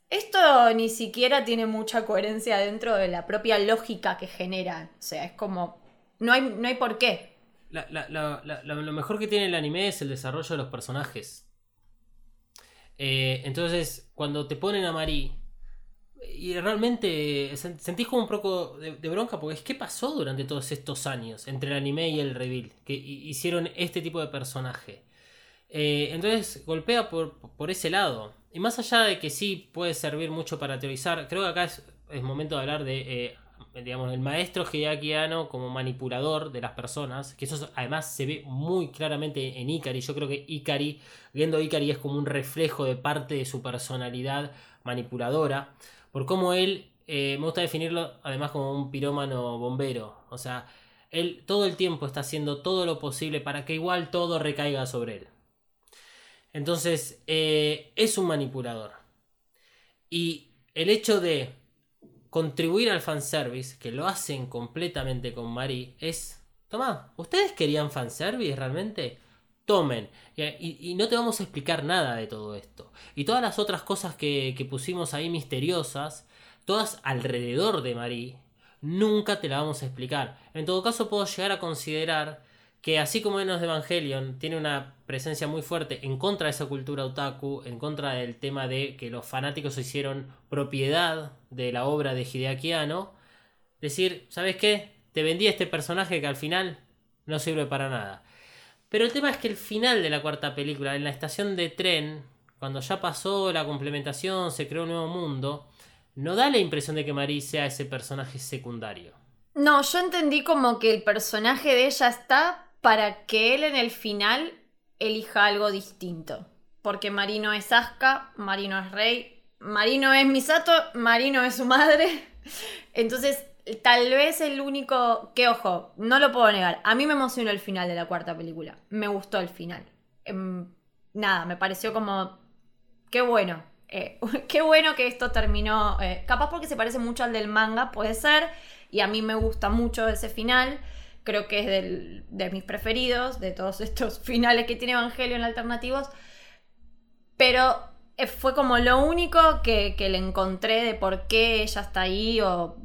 Esto ni siquiera tiene mucha coherencia dentro de la propia lógica que genera. O sea, es como. No hay, no hay por qué. Lo mejor que tiene el anime es el desarrollo de los personajes. Eh, entonces, cuando te ponen a Mari, y realmente sen- sentís como un poco de, bronca porque es qué pasó durante todos estos años entre el anime y el reveal, que hi- hicieron este tipo de personaje. Eh, entonces golpea por, por ese lado. Y más allá de que sí puede servir mucho para teorizar, creo que acá es, es momento de hablar de, eh, digamos, el maestro Hideaki como manipulador de las personas, que eso además se ve muy claramente en Ikari. Yo creo que Ikari, viendo Ikari es como un reflejo de parte de su personalidad manipuladora, por cómo él, eh, me gusta definirlo además como un pirómano bombero, o sea, él todo el tiempo está haciendo todo lo posible para que igual todo recaiga sobre él. Entonces, eh, es un manipulador. Y el hecho de contribuir al fanservice, que lo hacen completamente con Marie, es, toma, ¿ustedes querían fanservice realmente? Y, no te vamos a explicar nada de todo esto. Y todas las otras cosas que, pusimos ahí misteriosas, todas alrededor de Marie, nunca te la vamos a explicar. En todo caso, puedo llegar a considerar que así como Enos de Evangelion tiene una presencia muy fuerte en contra de esa cultura otaku, en contra del tema de que los fanáticos se hicieron propiedad de la obra de Hideaki Anno, decir, ¿sabes qué? Te vendí este personaje que al final no sirve para nada. Pero el tema es que el final de la cuarta película, en la estación de tren, cuando ya pasó la complementación, se creó un nuevo mundo, no da la impresión de que Marie sea ese personaje secundario. No, yo entendí como que el personaje de ella está para que él en el final elija algo distinto. Porque Marino es Asuka, Marino es Rey, Marino es Misato, Marino es su madre. Entonces, tal vez el único que, ojo, no lo puedo negar. A mí me emocionó el final de la cuarta película. Me gustó el final. Em, nada, me pareció como. Qué bueno. Eh, qué bueno que esto terminó. eh, capaz porque se parece mucho al del manga, puede ser. Y a mí me gusta mucho ese final. Creo que es del- de mis preferidos, de todos estos finales que tiene Evangelion alternativos. Pero eh, fue como lo único que, que le encontré de por qué ella está ahí. O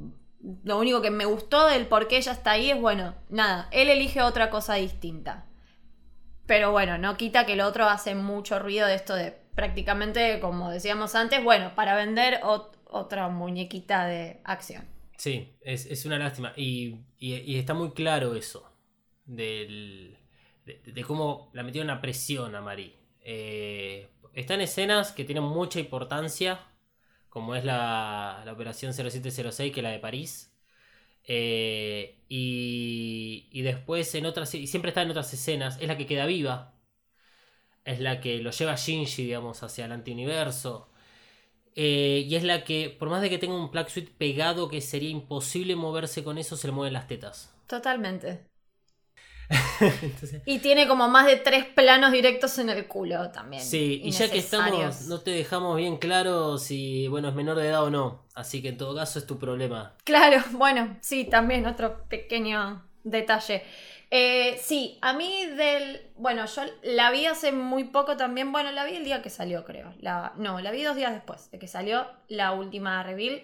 lo único que me gustó del por qué ella está ahí es, bueno, nada, él elige otra cosa distinta. Pero bueno, no quita que el otro hace mucho ruido de esto de prácticamente, como decíamos antes, bueno, para vender ot- otra muñequita de acción. Sí, es, es una lástima. Y, y- está muy claro eso. Del, de, cómo la metieron a presión a Marie. Eh, escenas que tienen mucha importancia. Como es la, la operación 0706, que es la de París. Eh, y, y después en otras. Y siempre está en otras escenas. Es la que queda viva. Es la que lo lleva Shinji, digamos, hacia el antiuniverso. Eh, y es la que, por más de que tenga un Black Suite pegado que sería imposible moverse con eso, se le mueven las tetas. Totalmente. Entonces, Y tiene como más de tres planos directos en el culo también. sí, y ya que estamos, no te dejamos bien claro si, bueno, es menor de edad o no. Así que en todo caso es tu problema. Claro, bueno, sí, también otro pequeño detalle. Eh, sí, a mí del... Bueno, yo la vi hace muy poco también. Bueno, la vi el día que salió, creo. La, no, la vi dos días después de que salió la última reveal.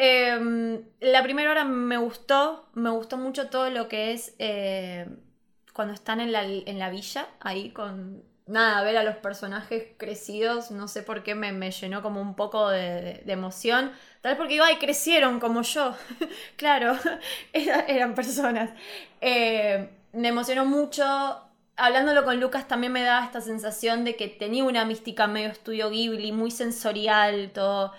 Eh, la primera hora me gustó, me gustó mucho todo lo que es eh, cuando están en la, villa, ahí con... Nada, ver a los personajes crecidos, no sé por qué me, llenó como un poco de, emoción. Tal vez porque digo, ay, crecieron como yo. claro, era- eran personas. Eh, me emocionó mucho. Hablándolo con Lucas también me daba esta sensación de que tenía una mística medio estudio Ghibli, muy sensorial, todo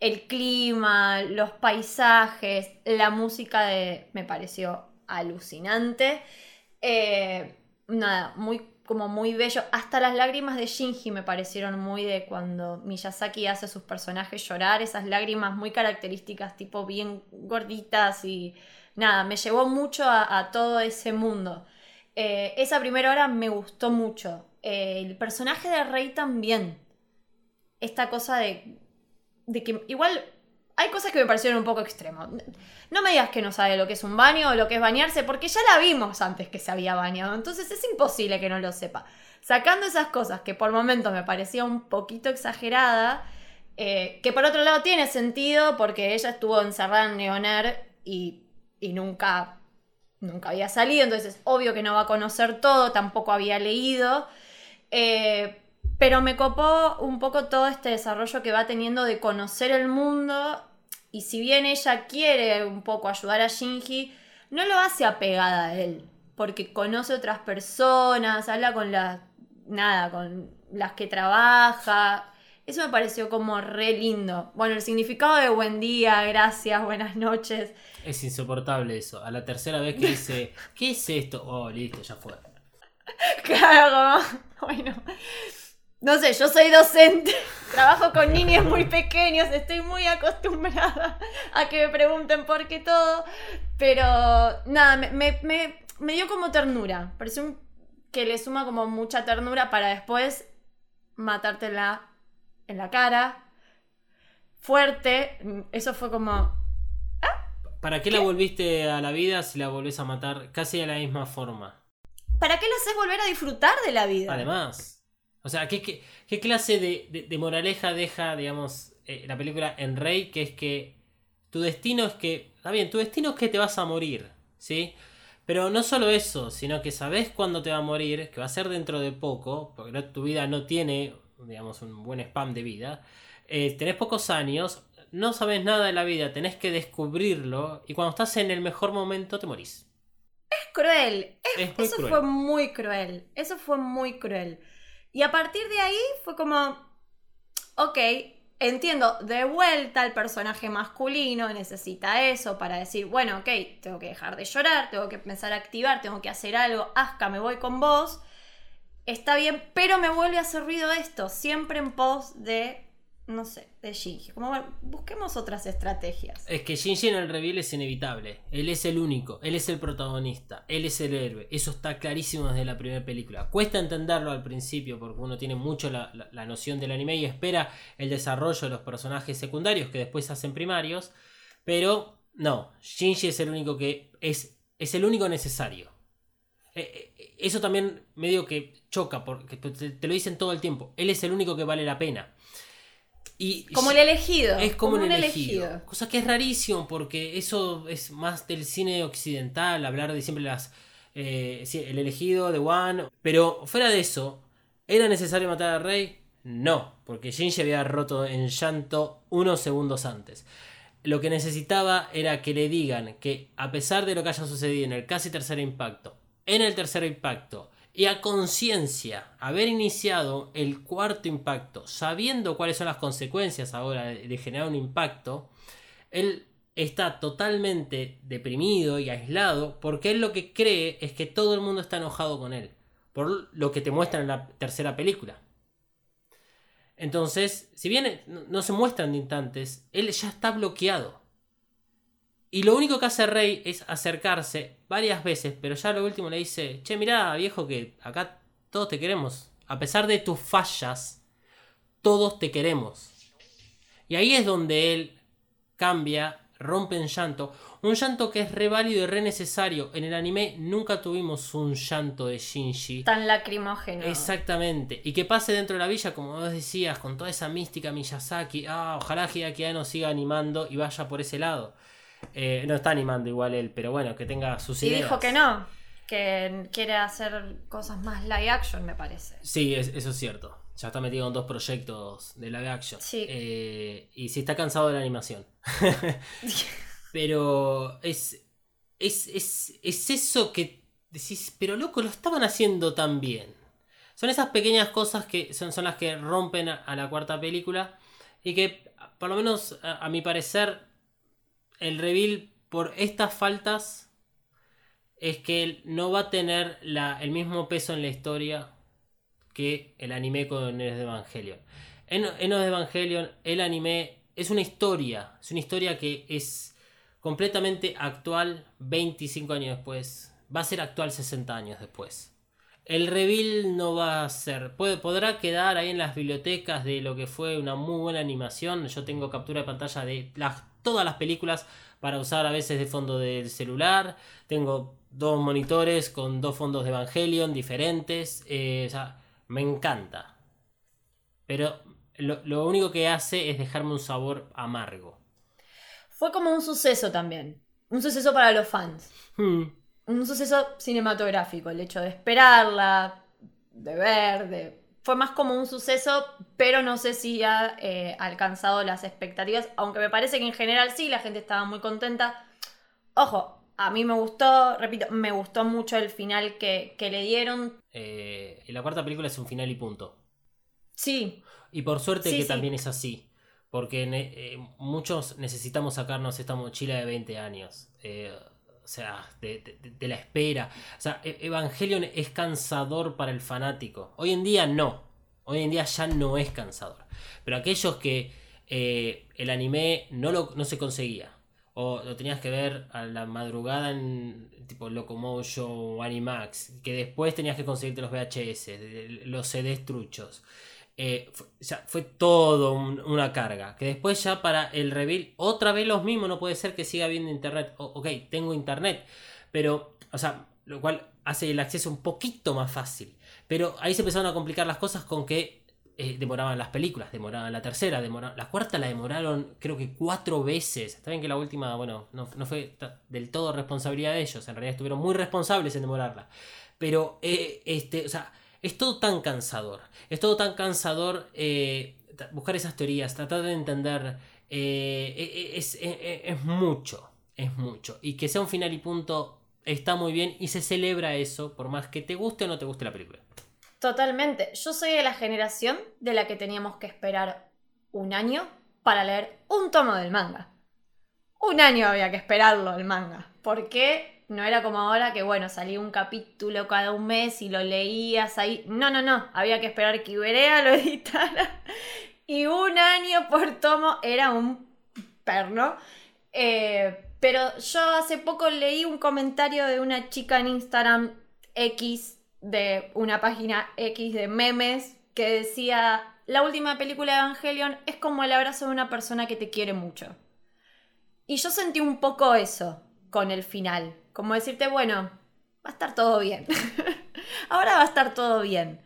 el clima, los paisajes, la música me pareció alucinante. Eh, nada, muy como muy bello. Hasta las lágrimas de Shinji me parecieron muy de cuando Miyazaki hace a sus personajes llorar, esas lágrimas muy características, tipo bien gorditas y nada, me llevó mucho a, a todo ese mundo. Eh, esa primera hora me gustó mucho. Eh, el personaje de Rey también. Esta cosa de, de que igual hay cosas que me parecieron un poco extremo. No me digas que no sabe lo que es un baño o lo que es bañarse, porque ya la vimos antes que se había bañado. Entonces es imposible que no lo sepa. Sacando esas cosas que por momentos me parecía un poquito exagerada, eh, que por otro lado tiene sentido porque ella estuvo encerrada en Neoner y, y nunca, nunca había salido, entonces es obvio que no va a conocer todo, tampoco había leído. Eh, pero me copó un poco todo este desarrollo que va teniendo de conocer el mundo Y si bien ella quiere un poco ayudar a Shinji, no lo hace apegada a él, porque conoce otras personas, habla con las, nada, con las que trabaja. Eso me pareció como re lindo. Bueno, el significado de buen día, gracias, buenas noches. Es insoportable eso. A la tercera vez que dice, ¿qué es esto? Oh, listo, ya fue. Claro, bueno. No sé, yo soy docente, trabajo con niños muy pequeños, estoy muy acostumbrada a que me pregunten por qué todo, pero nada, me, me- me- me dio como ternura, pareció un- que le suma como mucha ternura para después matártela en la cara, fuerte, eso fue como, ¿Para qué, la volviste a la vida si la volvés a matar casi de la misma forma? ¿para qué le haces volver a disfrutar de la vida? Además, o sea, ¿qué, qué, qué clase de, de- de moraleja deja, digamos, eh, la película en Rey? Que es que tu destino es que, está bien, tu destino es que te vas a morir, ¿sí? Pero no solo eso, sino que sabes cuándo te va a morir, que va a ser dentro de poco, porque no- tu vida no tiene, digamos, un buen spam de vida. Eh, tenés pocos años, no sabes nada de la vida, tenés que descubrirlo, y cuando estás en el mejor momento te morís. Es cruel, Es muy Eso cruel. fue muy cruel. Eso fue muy cruel. Y a partir de ahí fue como, ok, entiendo, de vuelta el personaje masculino necesita eso para decir, bueno, ok, tengo que dejar de llorar, tengo que empezar a activar, tengo que hacer algo, Aska, me voy con vos. Está bien, pero me vuelve a hacer ruido esto, siempre en pos de, no sé, de Shinji. Como, bueno, busquemos otras estrategias. Es que Shinji en el reveal es inevitable. Él es el único, él es el protagonista, él es el héroe. Eso está clarísimo desde la primera película. Cuesta entenderlo al principio porque uno tiene mucho la, la- noción del anime y espera el desarrollo de los personajes secundarios que después hacen primarios. Pero no, Shinji es el único que es, es el único necesario. Eh, eh, eso también medio que choca porque te lo dicen todo el tiempo. Él es el único que vale la pena. Y Como el elegido. es como, un elegido. Cosa que es rarísimo porque eso es más del cine occidental, hablar de siempre las... eh, el elegido, The One. Pero fuera de eso, ¿era necesario matar al rey? No, porque Shinji había roto en llanto unos segundos antes. Lo que necesitaba era que le digan que a pesar de lo que haya sucedido en el casi tercer impacto, en el tercer impacto, y a conciencia haber iniciado el cuarto impacto, sabiendo cuáles son las consecuencias ahora de, generar un impacto, él está totalmente deprimido y aislado porque él lo que cree es que todo el mundo está enojado con él, por lo que te muestran en la tercera película. Entonces, si bien no- no se muestran de instantes, él ya está bloqueado. Y lo único que hace Rey es acercarse varias veces, pero ya lo último le dice, che, mirá, viejo, que acá todos te queremos. A pesar de tus fallas, todos te queremos. Y ahí es donde él cambia, rompe en llanto. Un llanto que es re válido y re necesario. En el anime nunca tuvimos un llanto de Shinji. Tan lacrimógeno. Exactamente. Y que pase dentro de la villa, como vos decías, con toda esa mística Miyazaki. Ah, ojalá Hideaki Anno siga animando y vaya por ese lado. Eh, no está animando igual él, pero bueno, que tenga sus Y ideas. dijo que no, que quiere hacer cosas más live action, me parece. Sí, es- eso es cierto. Ya está metido en dos proyectos de live action. Sí. Eh, y sí está cansado de la animación. pero es, es, es, es eso que decís, pero loco, lo estaban haciendo tan bien. Son esas pequeñas cosas que son, son las que rompen a, a la cuarta película y que, por lo menos a, a mi parecer, el reveal por estas faltas es que él no va a tener el mismo peso en la historia que el anime con Enos de Evangelion. En Enos de Evangelion, el anime es una historia, es una historia que es completamente actual 25 años después, va a ser actual 60 años después. El reveal no va a ser, puede, podrá quedar ahí en las bibliotecas de lo que fue una muy buena animación. Yo tengo captura de pantalla de las, todas las películas para usar a veces de fondo del celular. Tengo dos monitores con dos fondos de Evangelion diferentes. eh, o sea, me encanta. Pero lo, lo único que hace es dejarme un sabor amargo. Fue como un suceso también. Un suceso para los fans. Hmm. Un suceso cinematográfico. El hecho de esperarla, de ver, de. Fue más como un suceso, pero no sé si ha eh, alcanzado las expectativas, aunque me parece que en general sí, la gente estaba muy contenta. Ojo, a mí me gustó, repito, me gustó mucho el final que, que le dieron. Eh, la cuarta película es un final y punto. Sí, Y por suerte Sí, que sí. también es así. Porque ne- eh, muchos necesitamos sacarnos esta mochila de 20 años. Eh, sea, de, la espera. O sea, E- Evangelion es cansador para el fanático. Hoy en día no. Hoy en día ya no es cansador. Pero aquellos que eh, el anime no, lo, no se conseguía. O lo tenías que ver a la madrugada en tipo Locomotion o Animax. Que después tenías que conseguirte los VHS, los CDs truchos. Eh, fue, todo un- una carga. Que después ya para el reveal, otra vez los mismos, no puede ser que siga habiendo internet. O- ok, tengo internet, pero, o sea, lo cual hace el acceso un poquito más fácil. Pero ahí se empezaron a complicar las cosas con que eh, demoraban las películas, demoraban la tercera, demoraban, la cuarta la demoraron creo que cuatro veces. Está bien que la última, bueno, no, fue del todo responsabilidad de ellos, en realidad estuvieron muy responsables en demorarla. Pero, eh, este, o sea, es todo tan cansador. Es todo tan cansador eh, buscar esas teorías, tratar de entender. eh, eh, es, eh, eh, es mucho, es mucho. Y que sea un final y punto está muy bien y se celebra eso, por más que te guste o no te guste la película. totalmente. Yo soy de la generación de la que teníamos que esperar un año para leer un tomo del manga. Un año había que esperarlo el manga. Porque no era como ahora que, bueno, salía un capítulo cada un mes y lo leías ahí. No, no, no. Había que esperar que Iberea lo editara. Y un año por tomo era un perno. Eh, pero yo hace poco leí un comentario de una chica en Instagram X, de una página X de memes, que decía, la última película de Evangelion es como el abrazo de una persona que te quiere mucho. Y yo sentí un poco eso con el final, como decirte, bueno, va a estar todo bien. Ahora va a estar todo bien.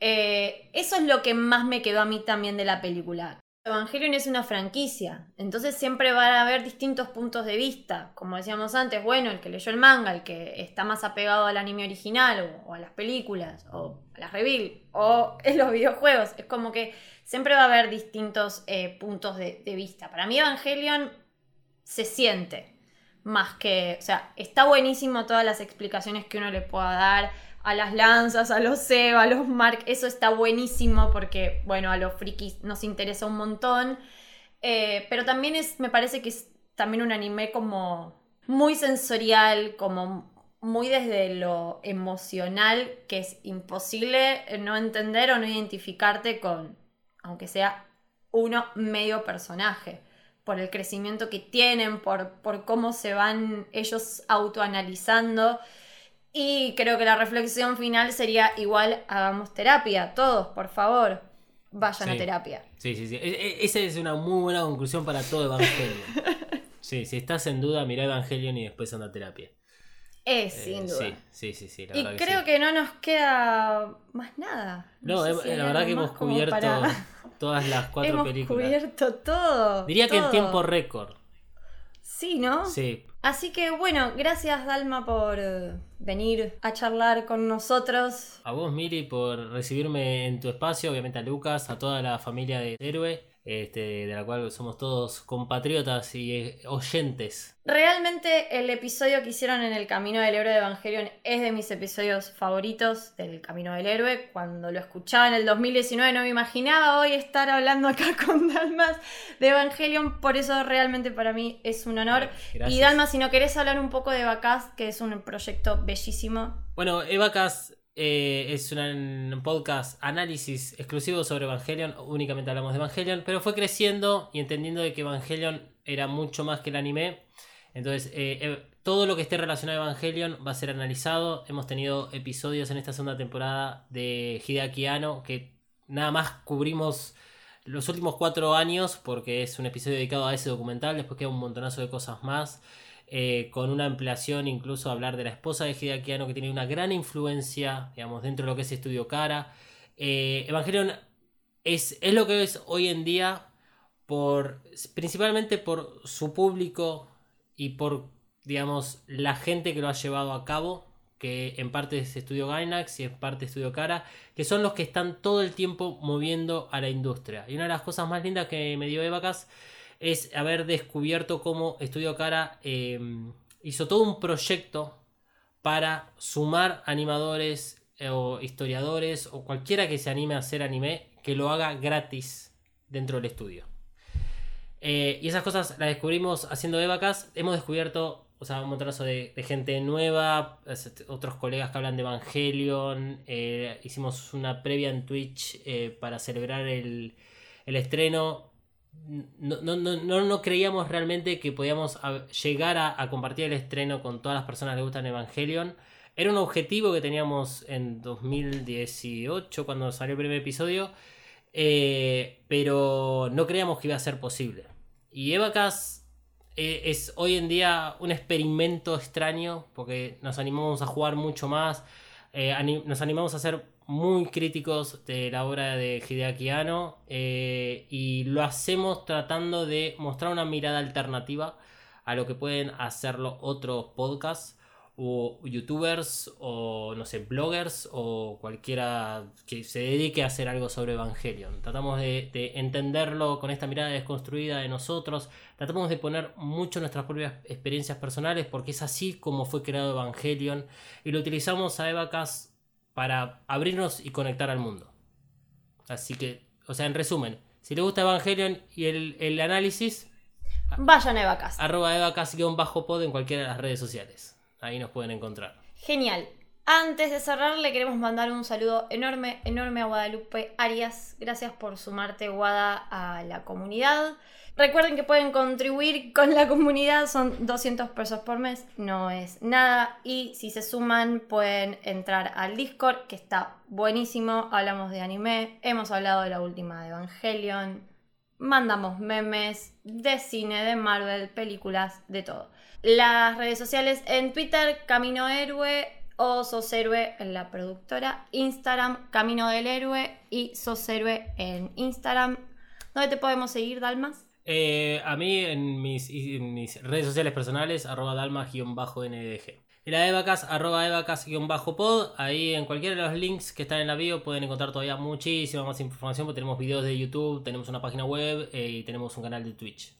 Eh, eso es lo que más me quedó a mí también de la película. Evangelion es una franquicia, entonces siempre van a haber distintos puntos de vista. Como decíamos antes, bueno, el que leyó el manga, el que está más apegado al anime original o, a las películas o a las reveal o en los videojuegos. Es como que siempre va a haber distintos eh, puntos de vista. Para mí Evangelion se siente más que, o sea, está buenísimo todas las explicaciones que uno le pueda dar a las lanzas, a los Seba, a los Mark, eso está buenísimo porque, bueno, a los frikis nos interesa un montón, Eh, pero también es, me parece que es también un anime como muy sensorial, como muy desde lo emocional, que es imposible no entender o no identificarte con, aunque sea uno medio personaje por el crecimiento que tienen, por, por cómo se van ellos autoanalizando. Y creo que la reflexión final sería igual, hagamos terapia, todos, por favor, vayan a terapia. Sí, sí, sí. E- e- esa es una muy buena conclusión para todo Evangelion. Sí, si estás en duda, mira Evangelion y después anda a terapia. Es, Eh, sin duda. Sí, sí, sí, sí, la y creo sí. que no nos queda más nada. No, sé si hay la verdad que hemos cubierto para- todas las cuatro hemos películas. cubierto todo. Diría que en tiempo récord. Sí, ¿no? Sí. Así que bueno, gracias Dalma por eh, venir a charlar con nosotros. A vos, Miri, por recibirme en tu espacio, obviamente a Lucas, a toda la familia de Héroe, este, de la cual somos todos compatriotas y eh, oyentes. Realmente el episodio que hicieron en el Camino del Héroe de Evangelion es de mis episodios favoritos del Camino del Héroe. Cuando lo escuchaba en el 2019 no me imaginaba hoy estar hablando acá con Dalmas de Evangelion, por eso realmente para mí es un honor. Gracias. Y Dalma, si no querés hablar un poco de Bacás, que es un proyecto bellísimo. Bueno, Evacas eh, es un podcast análisis exclusivo sobre Evangelion. Únicamente hablamos de Evangelion, pero fue creciendo y entendiendo de que Evangelion era mucho más que el anime. Entonces, eh, eh, todo lo que esté relacionado a Evangelion va a ser analizado. Hemos tenido episodios en esta segunda temporada de Hideaki Anno que nada más cubrimos los últimos cuatro años porque es un episodio dedicado a ese documental. Después queda un montonazo de cosas más. Eh, con una ampliación incluso hablar de la esposa de Hideaki Anno que tiene una gran influencia, digamos, dentro de lo que es Estudio Cara. Eh, Evangelion es, es lo que es hoy en día por principalmente por su público y por digamos la gente que lo ha llevado a cabo que en parte es Estudio Gainax y en parte Estudio Cara, que son los que están todo el tiempo moviendo a la industria. Y una de las cosas más lindas que me dio Evacas es haber descubierto cómo Estudio Cara em, hizo todo un proyecto para sumar animadores eh, o historiadores o cualquiera que se anime a hacer anime que lo haga gratis dentro del estudio. Eh, y esas cosas las descubrimos haciendo Evacas. Hemos descubierto o sea, un montonazo de, gente nueva, otros colegas que hablan de Evangelion. Eh, hicimos una previa en Twitch para celebrar el, el estreno no, no, no, no, creíamos realmente que podíamos llegar a, compartir el estreno con todas las personas que gustan Evangelion. Era un objetivo que teníamos en 2018 cuando salió el primer episodio, eh, pero no creíamos que iba a ser posible. Y Evacas eh, es hoy en día un experimento extraño porque nos animamos a jugar mucho más, eh, nos animamos a hacer muy críticos de la obra de Hideaki Anno eh, y lo hacemos tratando de mostrar una mirada alternativa a lo que pueden hacerlo otros podcasts o youtubers o no sé, bloggers o cualquiera que se dedique a hacer algo sobre Evangelion. Tratamos de, de, entenderlo con esta mirada desconstruida de nosotros. Tratamos de poner mucho nuestras propias experiencias personales porque es así como fue creado Evangelion y lo utilizamos a Evacas para abrirnos y conectar al mundo. Así que, o sea, en resumen, si les gusta Evangelion y el, análisis, vayan a Evacas. Arroba Evacas-pod en cualquiera de las redes sociales. Ahí nos pueden encontrar. Genial. Antes de cerrar, le queremos mandar un saludo enorme, enorme a Guadalupe Arias. Gracias por sumarte, Guada, a la comunidad. Recuerden que pueden contribuir con la comunidad, son 200 pesos por mes, no es nada. Y si se suman, pueden entrar al Discord, que está buenísimo. Hablamos de anime, hemos hablado de la última de Evangelion, mandamos memes de cine, de Marvel, películas, de todo. Las redes sociales en Twitter, Camino Héroe o Sos Héroe en la productora, Instagram, Camino del Héroe y Sos Héroe en Instagram. ¿Dónde te podemos seguir, Dalmas? Eh, a mí en mis, redes sociales personales, arroba dalmas-ndg. Y la Evacas, arroba evacas-pod. Ahí en cualquiera de los links que están en la bio pueden encontrar todavía muchísima más información. Porque tenemos videos de YouTube, tenemos una página web eh, y tenemos un canal de Twitch.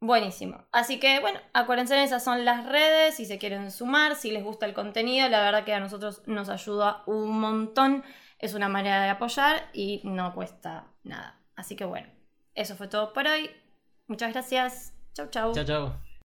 Buenísimo. Así que bueno, acuérdense, esas son las redes. Si se quieren sumar, si les gusta el contenido, la verdad que a nosotros nos ayuda un montón. Es una manera de apoyar y no cuesta nada. Así que bueno, eso fue todo por hoy. Muchas gracias. Chau, chau. Chau, chau.